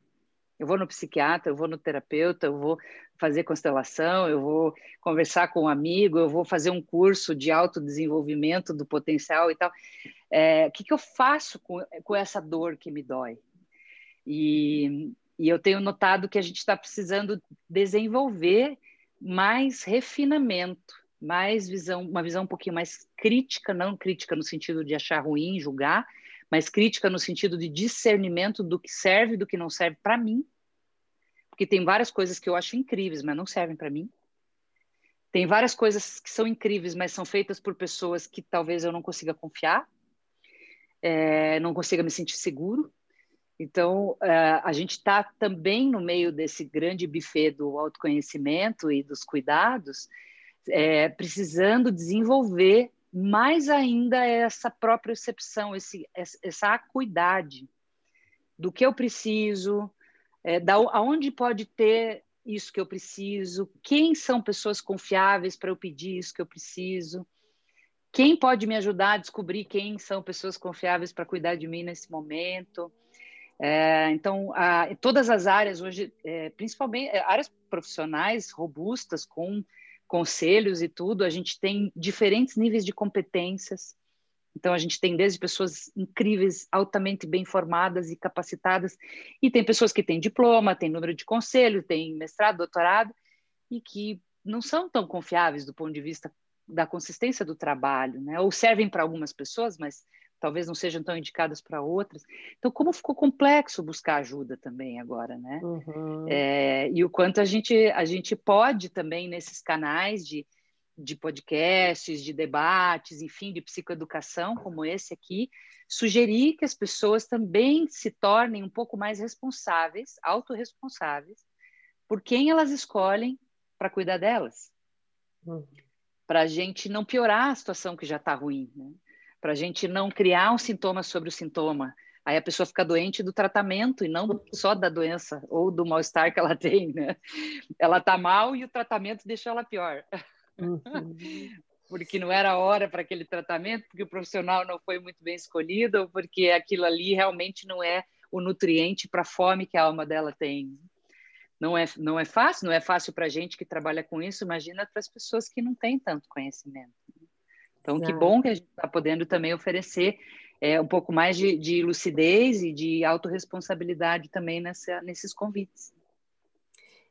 Eu vou no psiquiatra, eu vou no terapeuta, eu vou fazer constelação, eu vou conversar com um amigo, eu vou fazer um curso de autodesenvolvimento do potencial e tal. É, o que, que eu faço com, com essa dor que me dói? E, e eu tenho notado que a gente está precisando desenvolver mais refinamento, mais visão, uma visão um pouquinho mais crítica, não crítica no sentido de achar ruim, julgar, mas crítica no sentido de discernimento do que serve e do que não serve para mim. Porque tem várias coisas que eu acho incríveis, mas não servem para mim. Tem várias coisas que são incríveis, mas são feitas por pessoas que talvez eu não consiga confiar, é, não consiga me sentir seguro. Então, é, a gente está também no meio desse grande buffet do autoconhecimento e dos cuidados, é, precisando desenvolver mais ainda essa própria percepção, esse, essa acuidade do que eu preciso, é, da, aonde pode ter isso que eu preciso, quem são pessoas confiáveis para eu pedir isso que eu preciso, quem pode me ajudar a descobrir quem são pessoas confiáveis para cuidar de mim nesse momento. É, então, a, todas as áreas hoje, é, principalmente é, áreas profissionais robustas, com conselhos e tudo, a gente tem diferentes níveis de competências. Então, a gente tem desde pessoas incríveis, altamente bem formadas e capacitadas, e tem pessoas que têm diploma, têm número de conselho, têm mestrado, doutorado, e que não são tão confiáveis do ponto de vista da consistência do trabalho, né? Ou servem para algumas pessoas, mas talvez não sejam tão indicadas para outras. Então, como ficou complexo buscar ajuda também agora, né? Uhum. É, e o quanto a gente, a gente pode também nesses canais de, de podcasts, de debates, enfim, de psicoeducação como esse aqui, sugerir que as pessoas também se tornem um pouco mais responsáveis, autorresponsáveis, por quem elas escolhem para cuidar delas. Uhum. Para a gente não piorar a situação que já está ruim, né? Para a gente não criar um sintoma sobre o sintoma. Aí a pessoa fica doente do tratamento e não só da doença ou do mal-estar que ela tem, né? Ela está mal e o tratamento deixou ela pior. Uhum. porque não era hora para aquele tratamento, porque o profissional não foi muito bem escolhido, ou porque aquilo ali realmente não é o nutriente para a fome que a alma dela tem. Não é, não é fácil, não é fácil para a gente que trabalha com isso, imagina para as pessoas que não têm tanto conhecimento. Então, Exato. que bom que a gente está podendo também oferecer é, um pouco mais de, de lucidez e de autorresponsabilidade também nessa, nesses convites.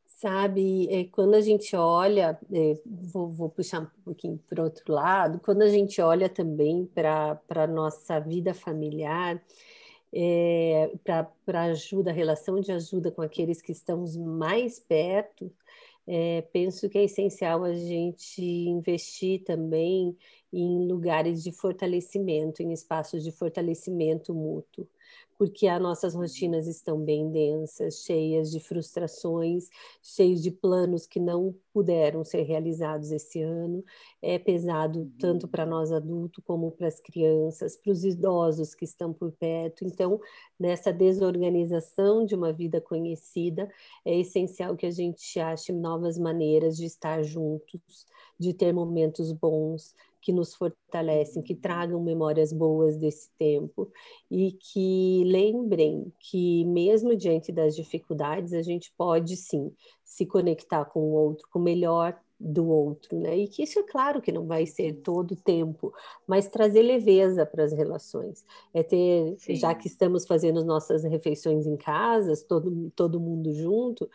Sabe, é, quando a gente olha, é, vou, vou, puxar um pouquinho para o outro lado, quando a gente olha também para a nossa vida familiar, é, para ajuda, a relação de ajuda com aqueles que estamos mais perto, é, penso que é essencial a gente investir também em lugares de fortalecimento, em espaços de fortalecimento mútuo porque as nossas rotinas estão bem densas, cheias de frustrações, cheios de planos que não puderam ser realizados esse ano. É pesado tanto para nós adultos como para as crianças, para os idosos que estão por perto. Então, nessa desorganização de uma vida conhecida, é essencial que a gente ache novas maneiras de estar juntos, de ter momentos bons, que nos fortalecem, que tragam memórias boas desse tempo e que lembrem que, mesmo diante das dificuldades, a gente pode sim se conectar com o outro, com o melhor do outro, né? E que isso é claro que não vai ser todo o tempo, mas trazer leveza para as relações. É ter, Sim. já que estamos fazendo nossas refeições em casas, todo, todo mundo junto,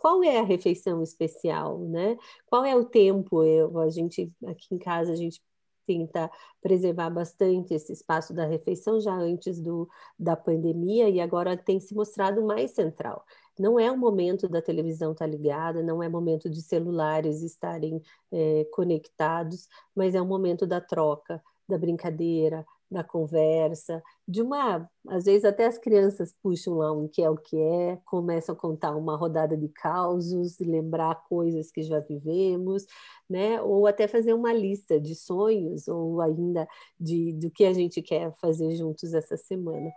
qual, é a refeição especial, né? Qual é o tempo? Eu, a gente aqui em casa a gente tenta preservar bastante esse espaço da refeição já antes do, da pandemia e agora tem se mostrado mais central. Não é o momento da televisão estar tá ligada, não é momento de celulares estarem é, conectados, mas é o momento da troca, da brincadeira, da conversa, de uma, às vezes até as crianças puxam lá um que é o que é, começam a contar uma rodada de causos, lembrar coisas que já vivemos, né? Ou até fazer uma lista de sonhos ou ainda de do que a gente quer fazer juntos essa semana.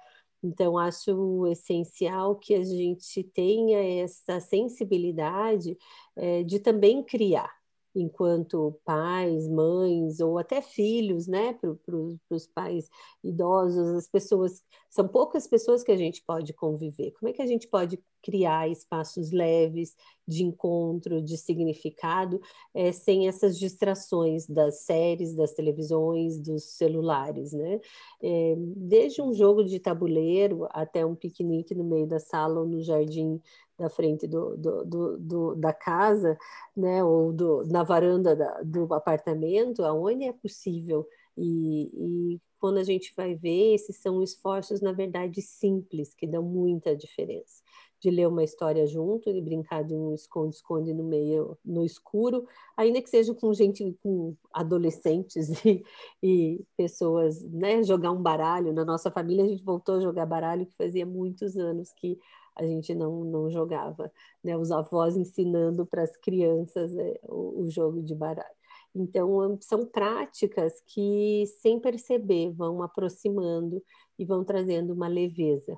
Então, acho essencial que a gente tenha essa sensibilidade é, de também criar, enquanto pais, mães ou até filhos, né, para pro, os pais idosos, as pessoas, são poucas pessoas que a gente pode conviver. Como é que a gente pode criar espaços leves de encontro, de significado, é, sem essas distrações das séries, das televisões, dos celulares, né? É, desde um jogo de tabuleiro até um piquenique no meio da sala ou no jardim da frente do, do, do, do, da casa, né, ou do, na varanda da, do apartamento, aonde é possível E, e quando a gente vai ver, esses são esforços, na verdade, simples, que dão muita diferença de ler uma história junto, de brincar de um esconde-esconde no meio, no escuro, ainda que seja com gente, com adolescentes e, e, pessoas, né, jogar um baralho. Na nossa família a gente voltou a jogar baralho, que fazia muitos anos que a gente não, não jogava, né, os avós ensinando para as crianças né, o, o jogo de baralho. Então, são práticas que, sem perceber, vão aproximando e vão trazendo uma leveza.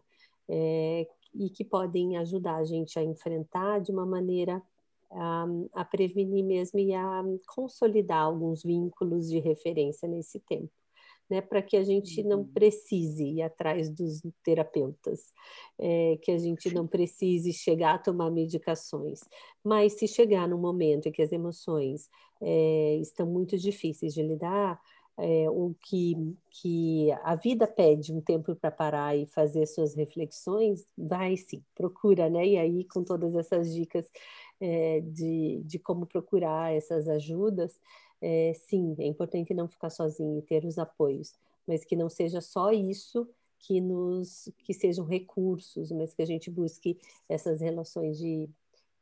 É, e que podem ajudar a gente a enfrentar de uma maneira a, a prevenir mesmo e a consolidar alguns vínculos de referência nesse tempo. Né, para que a gente não uhum. precise ir atrás dos terapeutas, é, que a gente não precise chegar a tomar medicações. Mas se chegar num momento em que as emoções é, estão muito difíceis de lidar, é, o que, que a vida pede um tempo para parar e fazer suas reflexões, vai sim, procura, né? E aí, com todas essas dicas é, de, de como procurar essas ajudas, é, sim, é importante não ficar sozinho e ter os apoios, mas que não seja só isso que nos que sejam recursos, mas que a gente busque essas relações de,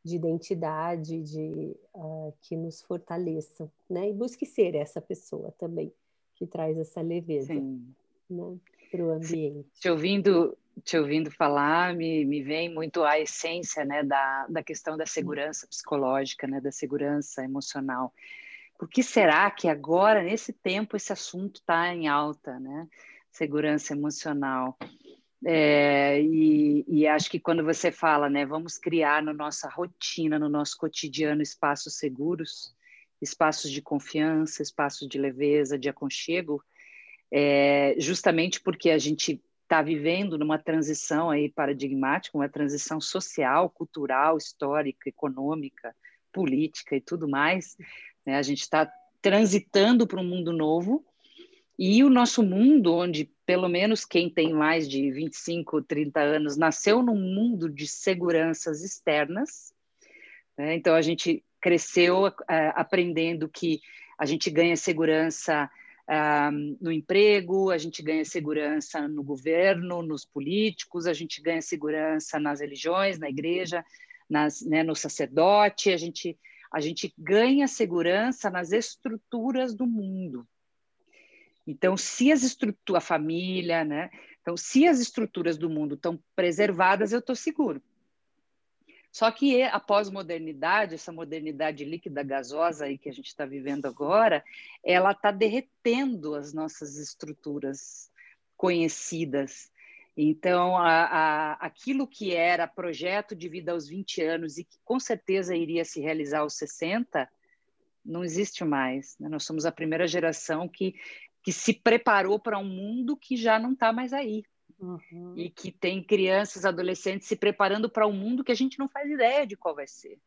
de identidade, de uh, que nos fortaleçam, né? E busque ser essa pessoa também que traz essa leveza né, para o ambiente. Te ouvindo, te ouvindo falar, me, me vem muito a essência né, da, da questão da segurança psicológica, né, da segurança emocional. Por que será que agora, nesse tempo, esse assunto está em alta, né? Segurança emocional. É, e, e, acho que quando você fala, né, vamos criar na nossa rotina, no nosso cotidiano, espaços seguros, espaços de confiança, espaços de leveza, de aconchego, é, justamente porque a gente está vivendo numa transição aí paradigmática, uma transição social, cultural, histórica, econômica, política e tudo mais. Né? A gente está transitando para um mundo novo e o nosso mundo, onde pelo menos quem tem mais de 25, 30 anos, nasceu num mundo de seguranças externas. Né? Então a gente cresceu uh, aprendendo que a gente ganha segurança uh, no emprego, a gente ganha segurança no governo, nos políticos, a gente ganha segurança nas religiões, na igreja, nas, né, no sacerdote, a gente, a gente ganha segurança nas estruturas do mundo. Então, se as estruturas, a família, né? Então, se as estruturas do mundo estão preservadas, eu estou seguro. Só que a pós-modernidade, essa modernidade líquida gasosa aí que a gente está vivendo agora, ela está derretendo as nossas estruturas conhecidas. Então, a, a, aquilo que era projeto de vida aos 20 anos e que com certeza iria se realizar aos 60, não existe mais. Né? Nós somos a primeira geração que, que se preparou para um mundo que já não está mais aí. Uhum. E que tem crianças, adolescentes se preparando para um mundo que a gente não faz ideia de qual vai ser.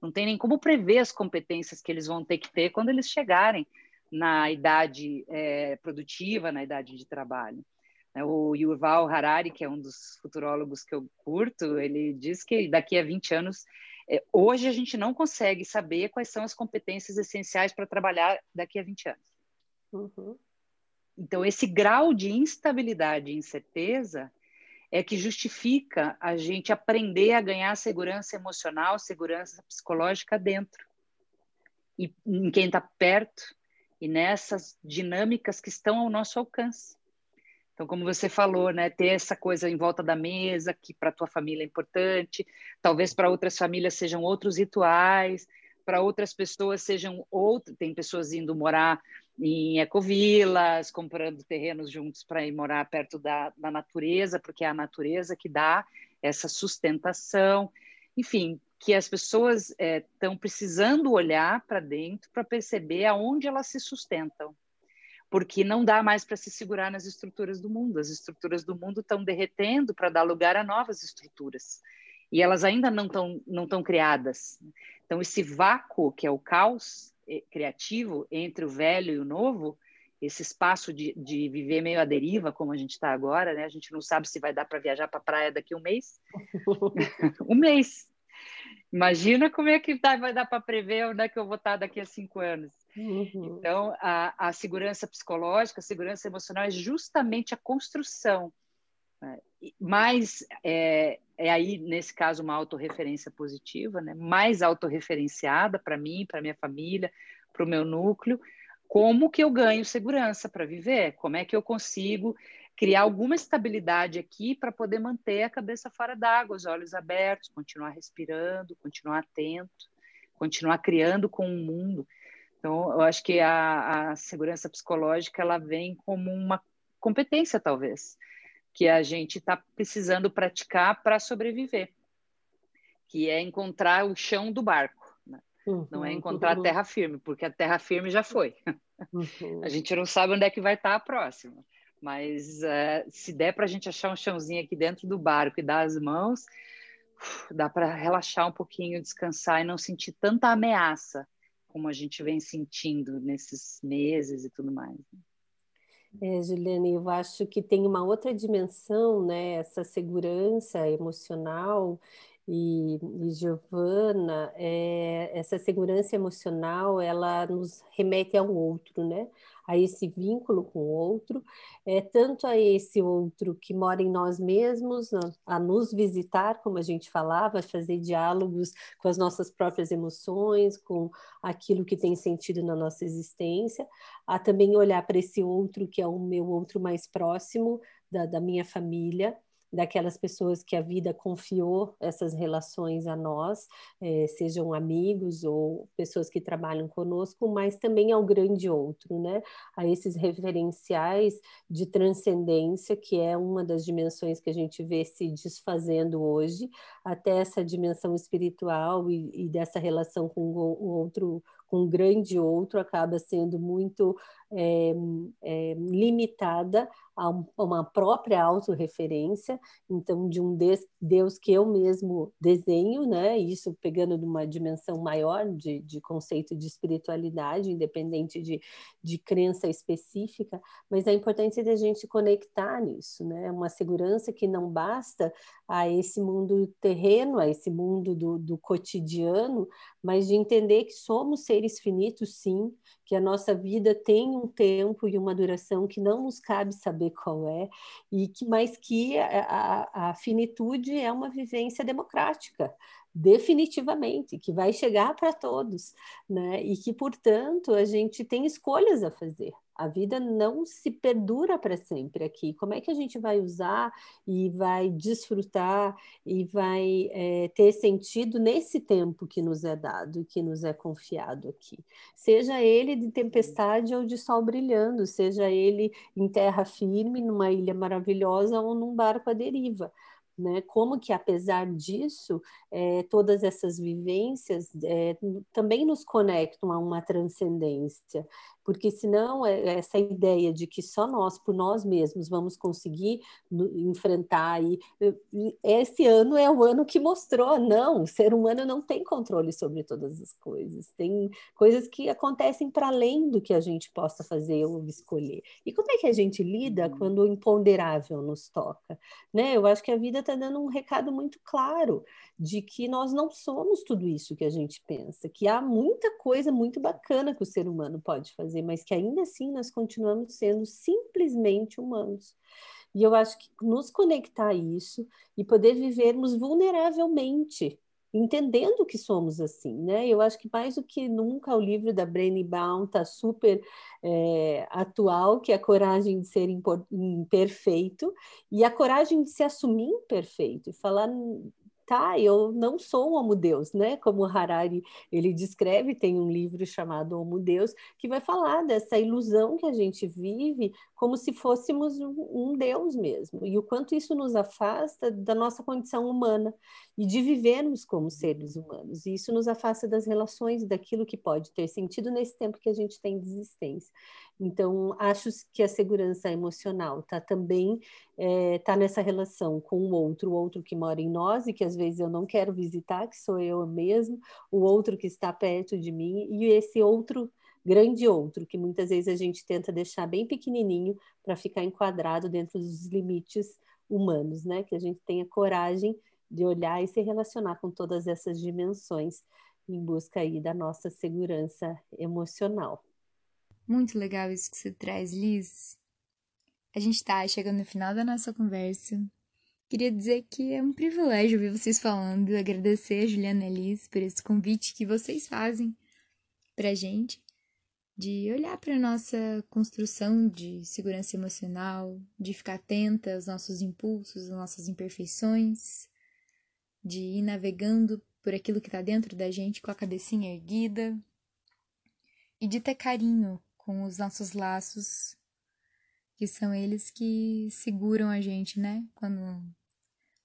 Não tem nem como prever as competências que eles vão ter que ter quando eles chegarem na idade é, produtiva, na idade de trabalho. É, o Yuval Harari, que é um dos futurólogos que eu curto, ele diz que daqui a 20 anos, é, hoje a gente não consegue saber quais são as competências essenciais para trabalhar daqui a 20 anos. Uhum. Então, esse grau de instabilidade e incerteza é que justifica a gente aprender a ganhar segurança emocional, segurança psicológica dentro. E em quem está perto e nessas dinâmicas que estão ao nosso alcance. Então, como você falou, né, ter essa coisa em volta da mesa, que para tua família é importante, talvez para outras famílias sejam outros rituais, para outras pessoas sejam outros, tem pessoas indo morar em ecovilas, comprando terrenos juntos para ir morar perto da, da natureza, porque é a natureza que dá essa sustentação. Enfim, que as pessoas estão é, precisando olhar para dentro para perceber aonde elas se sustentam. Porque não dá mais para se segurar nas estruturas do mundo. As estruturas do mundo estão derretendo para dar lugar a novas estruturas. E elas ainda não estão não tão criadas. Então, esse vácuo, que é o caos, criativo entre o velho e o novo, esse espaço de, de viver meio à deriva, como a gente está agora, né? A gente não sabe se vai dar para viajar para a praia daqui a um mês. um mês. Imagina como é que vai dar para prever onde é que eu vou estar tá daqui a cinco anos. Uhum. Então, a, a segurança psicológica, a segurança emocional é justamente a construção. Né? Mais é, é aí, nesse caso, uma autorreferência positiva, né? mais autorreferenciada para mim, para minha família, para o meu núcleo. Como que eu ganho segurança para viver? Como é que eu consigo criar alguma estabilidade aqui para poder manter a cabeça fora d'água, os olhos abertos, continuar respirando, continuar atento, continuar criando com o mundo. Então, eu acho que a, a segurança psicológica ela vem como uma competência, talvez, que a gente está precisando praticar para sobreviver, que é encontrar o chão do barco. Né? Uhum, não é encontrar uhum. terra firme, porque a terra firme já foi. Uhum. A gente não sabe onde é que vai estar tá a próxima. Mas uh, se der para a gente achar um chãozinho aqui dentro do barco e dar as mãos, dá para relaxar um pouquinho, descansar e não sentir tanta ameaça como a gente vem sentindo nesses meses e tudo mais. Né? É, Juliane, eu acho que tem uma outra dimensão, né? Essa segurança emocional e, e Giovana, é, essa segurança emocional, ela nos remete ao outro, né? a esse vínculo com o outro, é, tanto a esse outro que mora em nós mesmos, a, nos visitar, como a gente falava, fazer diálogos com as nossas próprias emoções, com aquilo que tem sentido na nossa existência, a também olhar para esse outro que é o meu outro mais próximo da, da minha família, daquelas pessoas que a vida confiou essas relações a nós, eh, sejam amigos ou pessoas que trabalham conosco, mas também ao grande outro, né? A esses referenciais de transcendência, que é uma das dimensões que a gente vê se desfazendo hoje, até essa dimensão espiritual e, e dessa relação com o outro com um grande outro acaba sendo muito é, é, limitada a uma própria autorreferência, então de um Deus que eu mesmo desenho, né? Isso pegando de uma dimensão maior de, de conceito de espiritualidade, independente de, de crença específica, mas a importância da gente conectar nisso, né? Uma segurança que não basta a esse mundo terreno, a esse mundo do, do cotidiano, mas de entender que somos seres finitos, sim, que a nossa vida tem um tempo e uma duração que não nos cabe saber qual é, e que mas que a, a, a finitude é uma vivência democrática, definitivamente, que vai chegar para todos, né? E que, portanto, a gente tem escolhas a fazer. A vida não se perdura para sempre aqui. Como é que a gente vai usar e vai desfrutar e vai é, ter sentido nesse tempo que nos é dado, que nos é confiado aqui? Seja ele de tempestade ou de sol brilhando, seja ele em terra firme, numa ilha maravilhosa ou num barco à deriva. Né? Como que, apesar disso, é, todas essas vivências é, também nos conectam a uma transcendência, porque senão é, essa ideia de que só nós, por nós mesmos, vamos conseguir enfrentar e esse ano é o ano que mostrou, não, o ser humano não tem controle sobre todas as coisas, tem coisas que acontecem para além do que a gente possa fazer ou escolher. E como é que a gente lida uhum. quando o imponderável nos toca? Né? Eu acho que a vida está dando um recado muito claro de que nós não somos tudo isso que a gente pensa, que há muita coisa muito bacana que o ser humano pode fazer mas que ainda assim nós continuamos sendo simplesmente humanos. E eu acho que nos conectar a isso e poder vivermos vulneravelmente, entendendo que somos assim, né? Eu acho que mais do que nunca o livro da Brené Brown está super é, atual, que é a coragem de ser imperfeito e a coragem de se assumir imperfeito e falar tá, eu não sou um homo deus, né? Como Harari ele descreve, tem um livro chamado Homo Deus que vai falar dessa ilusão que a gente vive como se fôssemos um, deus mesmo e o quanto isso nos afasta da nossa condição humana e de vivermos como seres humanos. E isso nos afasta das relações, daquilo que pode ter sentido nesse tempo que a gente tem de existência. Então, acho que a segurança emocional está também é, tá nessa relação com o outro, o outro que mora em nós e que às vezes eu não quero visitar, que sou eu mesmo, o outro que está perto de mim e esse outro grande outro que muitas vezes a gente tenta deixar bem pequenininho para ficar enquadrado dentro dos limites humanos, né? Que a gente tenha coragem de olhar e se relacionar com todas essas dimensões em busca aí da nossa segurança emocional. Muito legal isso que você traz, Liz. A gente está chegando no final da nossa conversa. Queria dizer que é um privilégio ouvir vocês falando, agradecer a Juliana e a Liz por esse convite que vocês fazem para a gente de olhar para nossa construção de segurança emocional, de ficar atenta aos nossos impulsos, às nossas imperfeições, de ir navegando por aquilo que está dentro da gente com a cabecinha erguida e de ter carinho com os nossos laços, que são eles que seguram a gente, né? Quando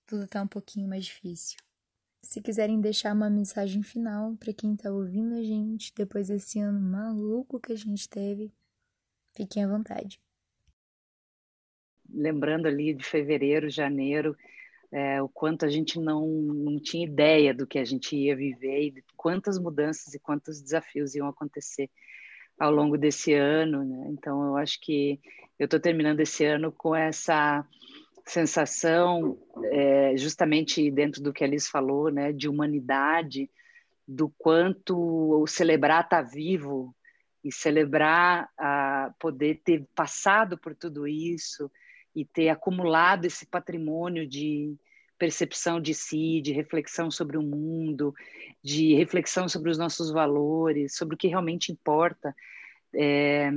tudo está um pouquinho mais difícil. Se quiserem deixar uma mensagem final para quem está ouvindo a gente depois desse ano maluco que a gente teve, fiquem à vontade. Lembrando ali de fevereiro, janeiro, é, o quanto a gente não, não tinha ideia do que a gente ia viver e quantas mudanças e quantos desafios iam acontecer ao longo desse ano. Né? Então, eu acho que eu estou terminando esse ano com essa sensação, é, justamente dentro do que a Alice falou, né, de humanidade, do quanto o celebrar estar tá vivo e celebrar a poder ter passado por tudo isso e ter acumulado esse patrimônio de percepção de si, de reflexão sobre o mundo, de reflexão sobre os nossos valores, sobre o que realmente importa. É,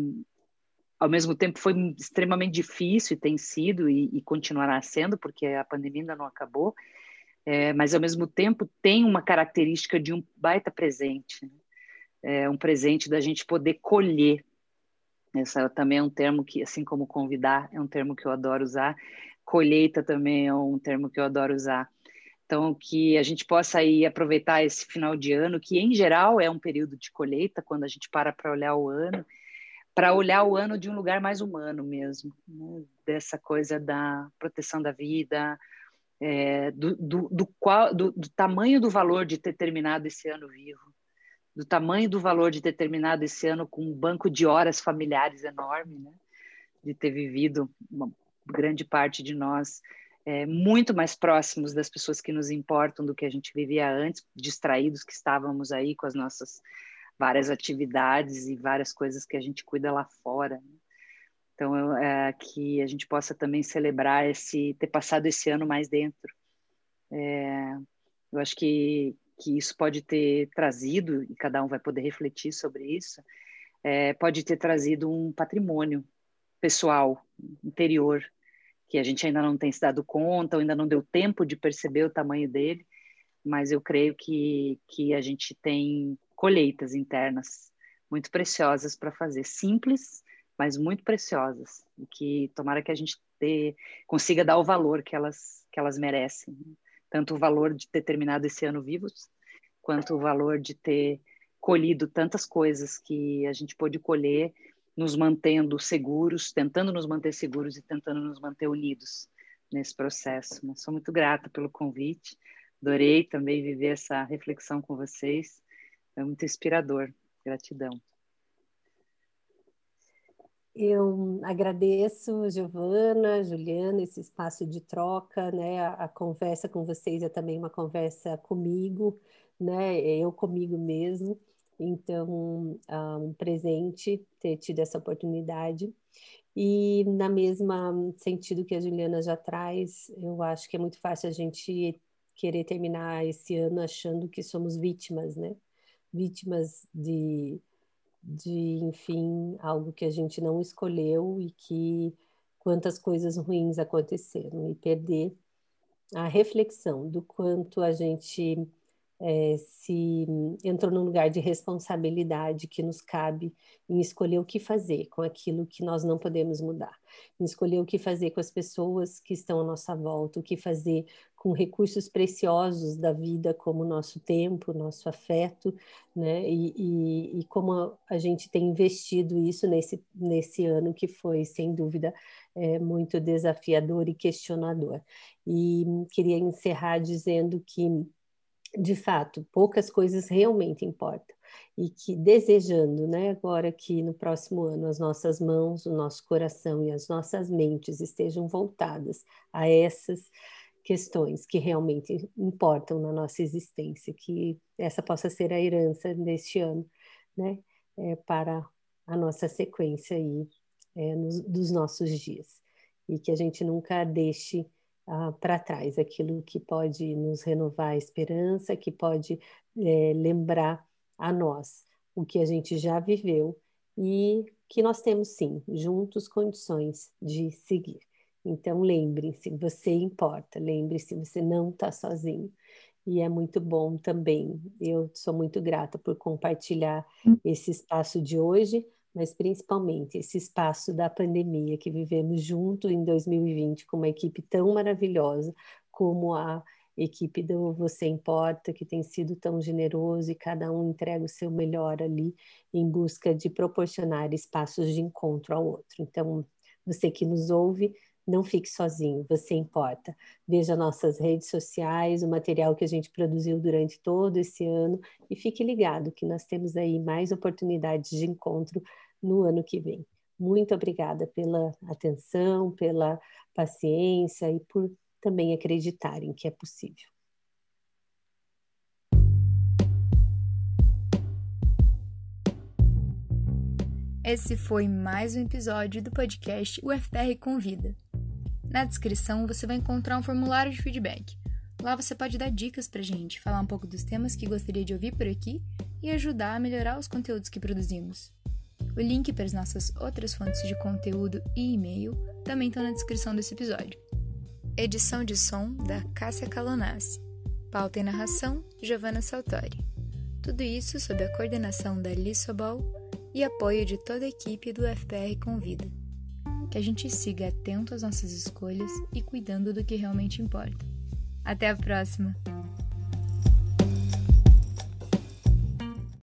ao mesmo tempo foi extremamente difícil e tem sido e, e continuará sendo porque a pandemia ainda não acabou é, mas ao mesmo tempo tem uma característica de um baita presente né? é, um presente da gente poder colher essa também é um termo que assim como convidar é um termo que eu adoro usar colheita também é um termo que eu adoro usar então que a gente possa aí aproveitar esse final de ano que em geral é um período de colheita quando a gente para para olhar o ano para olhar o ano de um lugar mais humano mesmo, né? dessa coisa da proteção da vida, é, do, do, do, qual, do, do, tamanho do valor de ter terminado esse ano vivo, do tamanho do valor de ter terminado esse ano com um banco de horas familiares enorme, né? de ter vivido grande parte de nós é, muito mais próximos das pessoas que nos importam do que a gente vivia antes, distraídos que estávamos aí com as nossas várias atividades e várias coisas que a gente cuida lá fora. Né? Então, é, que a gente possa também celebrar esse ter passado esse ano mais dentro. É, eu acho que, que isso pode ter trazido, e cada um vai poder refletir sobre isso, é, pode ter trazido um patrimônio pessoal, interior, que a gente ainda não tem se dado conta, ou ainda não deu tempo de perceber o tamanho dele, mas eu creio que, que a gente tem colheitas internas muito preciosas para fazer, simples, mas muito preciosas, e que tomara que a gente ter, consiga dar o valor que elas, que elas merecem, tanto o valor de ter terminado esse ano vivos, quanto o valor de ter colhido tantas coisas que a gente pôde colher, nos mantendo seguros, tentando nos manter seguros e tentando nos manter unidos nesse processo. Mas sou muito grata pelo convite, adorei também viver essa reflexão com vocês é muito inspirador. Gratidão. Eu agradeço, Giovana, Juliana, esse espaço de troca, né? A, a, conversa com vocês é também uma conversa comigo, né? Eu comigo mesmo. Então, é um presente ter tido essa oportunidade. E na mesma sentido que a Juliana já traz, eu acho que é muito fácil a gente querer terminar esse ano achando que somos vítimas, né? vítimas de, de, enfim, algo que a gente não escolheu e que quantas coisas ruins aconteceram e perder a reflexão do quanto a gente é, se entrou num lugar de responsabilidade que nos cabe em escolher o que fazer com aquilo que nós não podemos mudar, em escolher o que fazer com as pessoas que estão à nossa volta, o que fazer com recursos preciosos da vida, como o nosso tempo, nosso afeto, né? E, e, e como a gente tem investido isso nesse, nesse ano que foi, sem dúvida, é, muito desafiador e questionador. E queria encerrar dizendo que de fato, poucas coisas realmente importam. E que desejando, né, agora que no próximo ano as nossas mãos, o nosso coração e as nossas mentes estejam voltadas a essas questões que realmente importam na nossa existência, que essa possa ser a herança deste ano, né, é, para a nossa sequência aí é, nos, dos nossos dias e que a gente nunca deixe ah, para trás aquilo que pode nos renovar a esperança, que pode é, lembrar a nós o que a gente já viveu e que nós temos sim juntos condições de seguir. Então lembre-se, você importa, lembre-se, você não está sozinho. E é muito bom também. Eu sou muito grata por compartilhar hum. esse espaço de hoje, mas principalmente esse espaço da pandemia que vivemos junto em 2020 com uma equipe tão maravilhosa como a equipe do Você Importa, que tem sido tão generoso e cada um entrega o seu melhor ali em busca de proporcionar espaços de encontro ao outro. Então, você que nos ouve, não fique sozinho, você importa. Veja nossas redes sociais, o material que a gente produziu durante todo esse ano e fique ligado que nós temos aí mais oportunidades de encontro no ano que vem. Muito obrigada pela atenção, pela paciência e por também acreditarem que é possível. Esse foi mais um episódio do podcast UFR Convida. Na descrição você vai encontrar um formulário de feedback. Lá você pode dar dicas pra gente, falar um pouco dos temas que gostaria de ouvir por aqui e ajudar a melhorar os conteúdos que produzimos. O link para as nossas outras fontes de conteúdo e e-mail também estão na descrição desse episódio. Edição de som da Cássia Calonassi. Pauta e narração, Giovanna Saltori. Tudo isso sob a coordenação da Lissobal e apoio de toda a equipe do FPR Convida. Que a gente siga atento às nossas escolhas e cuidando do que realmente importa. Até a próxima!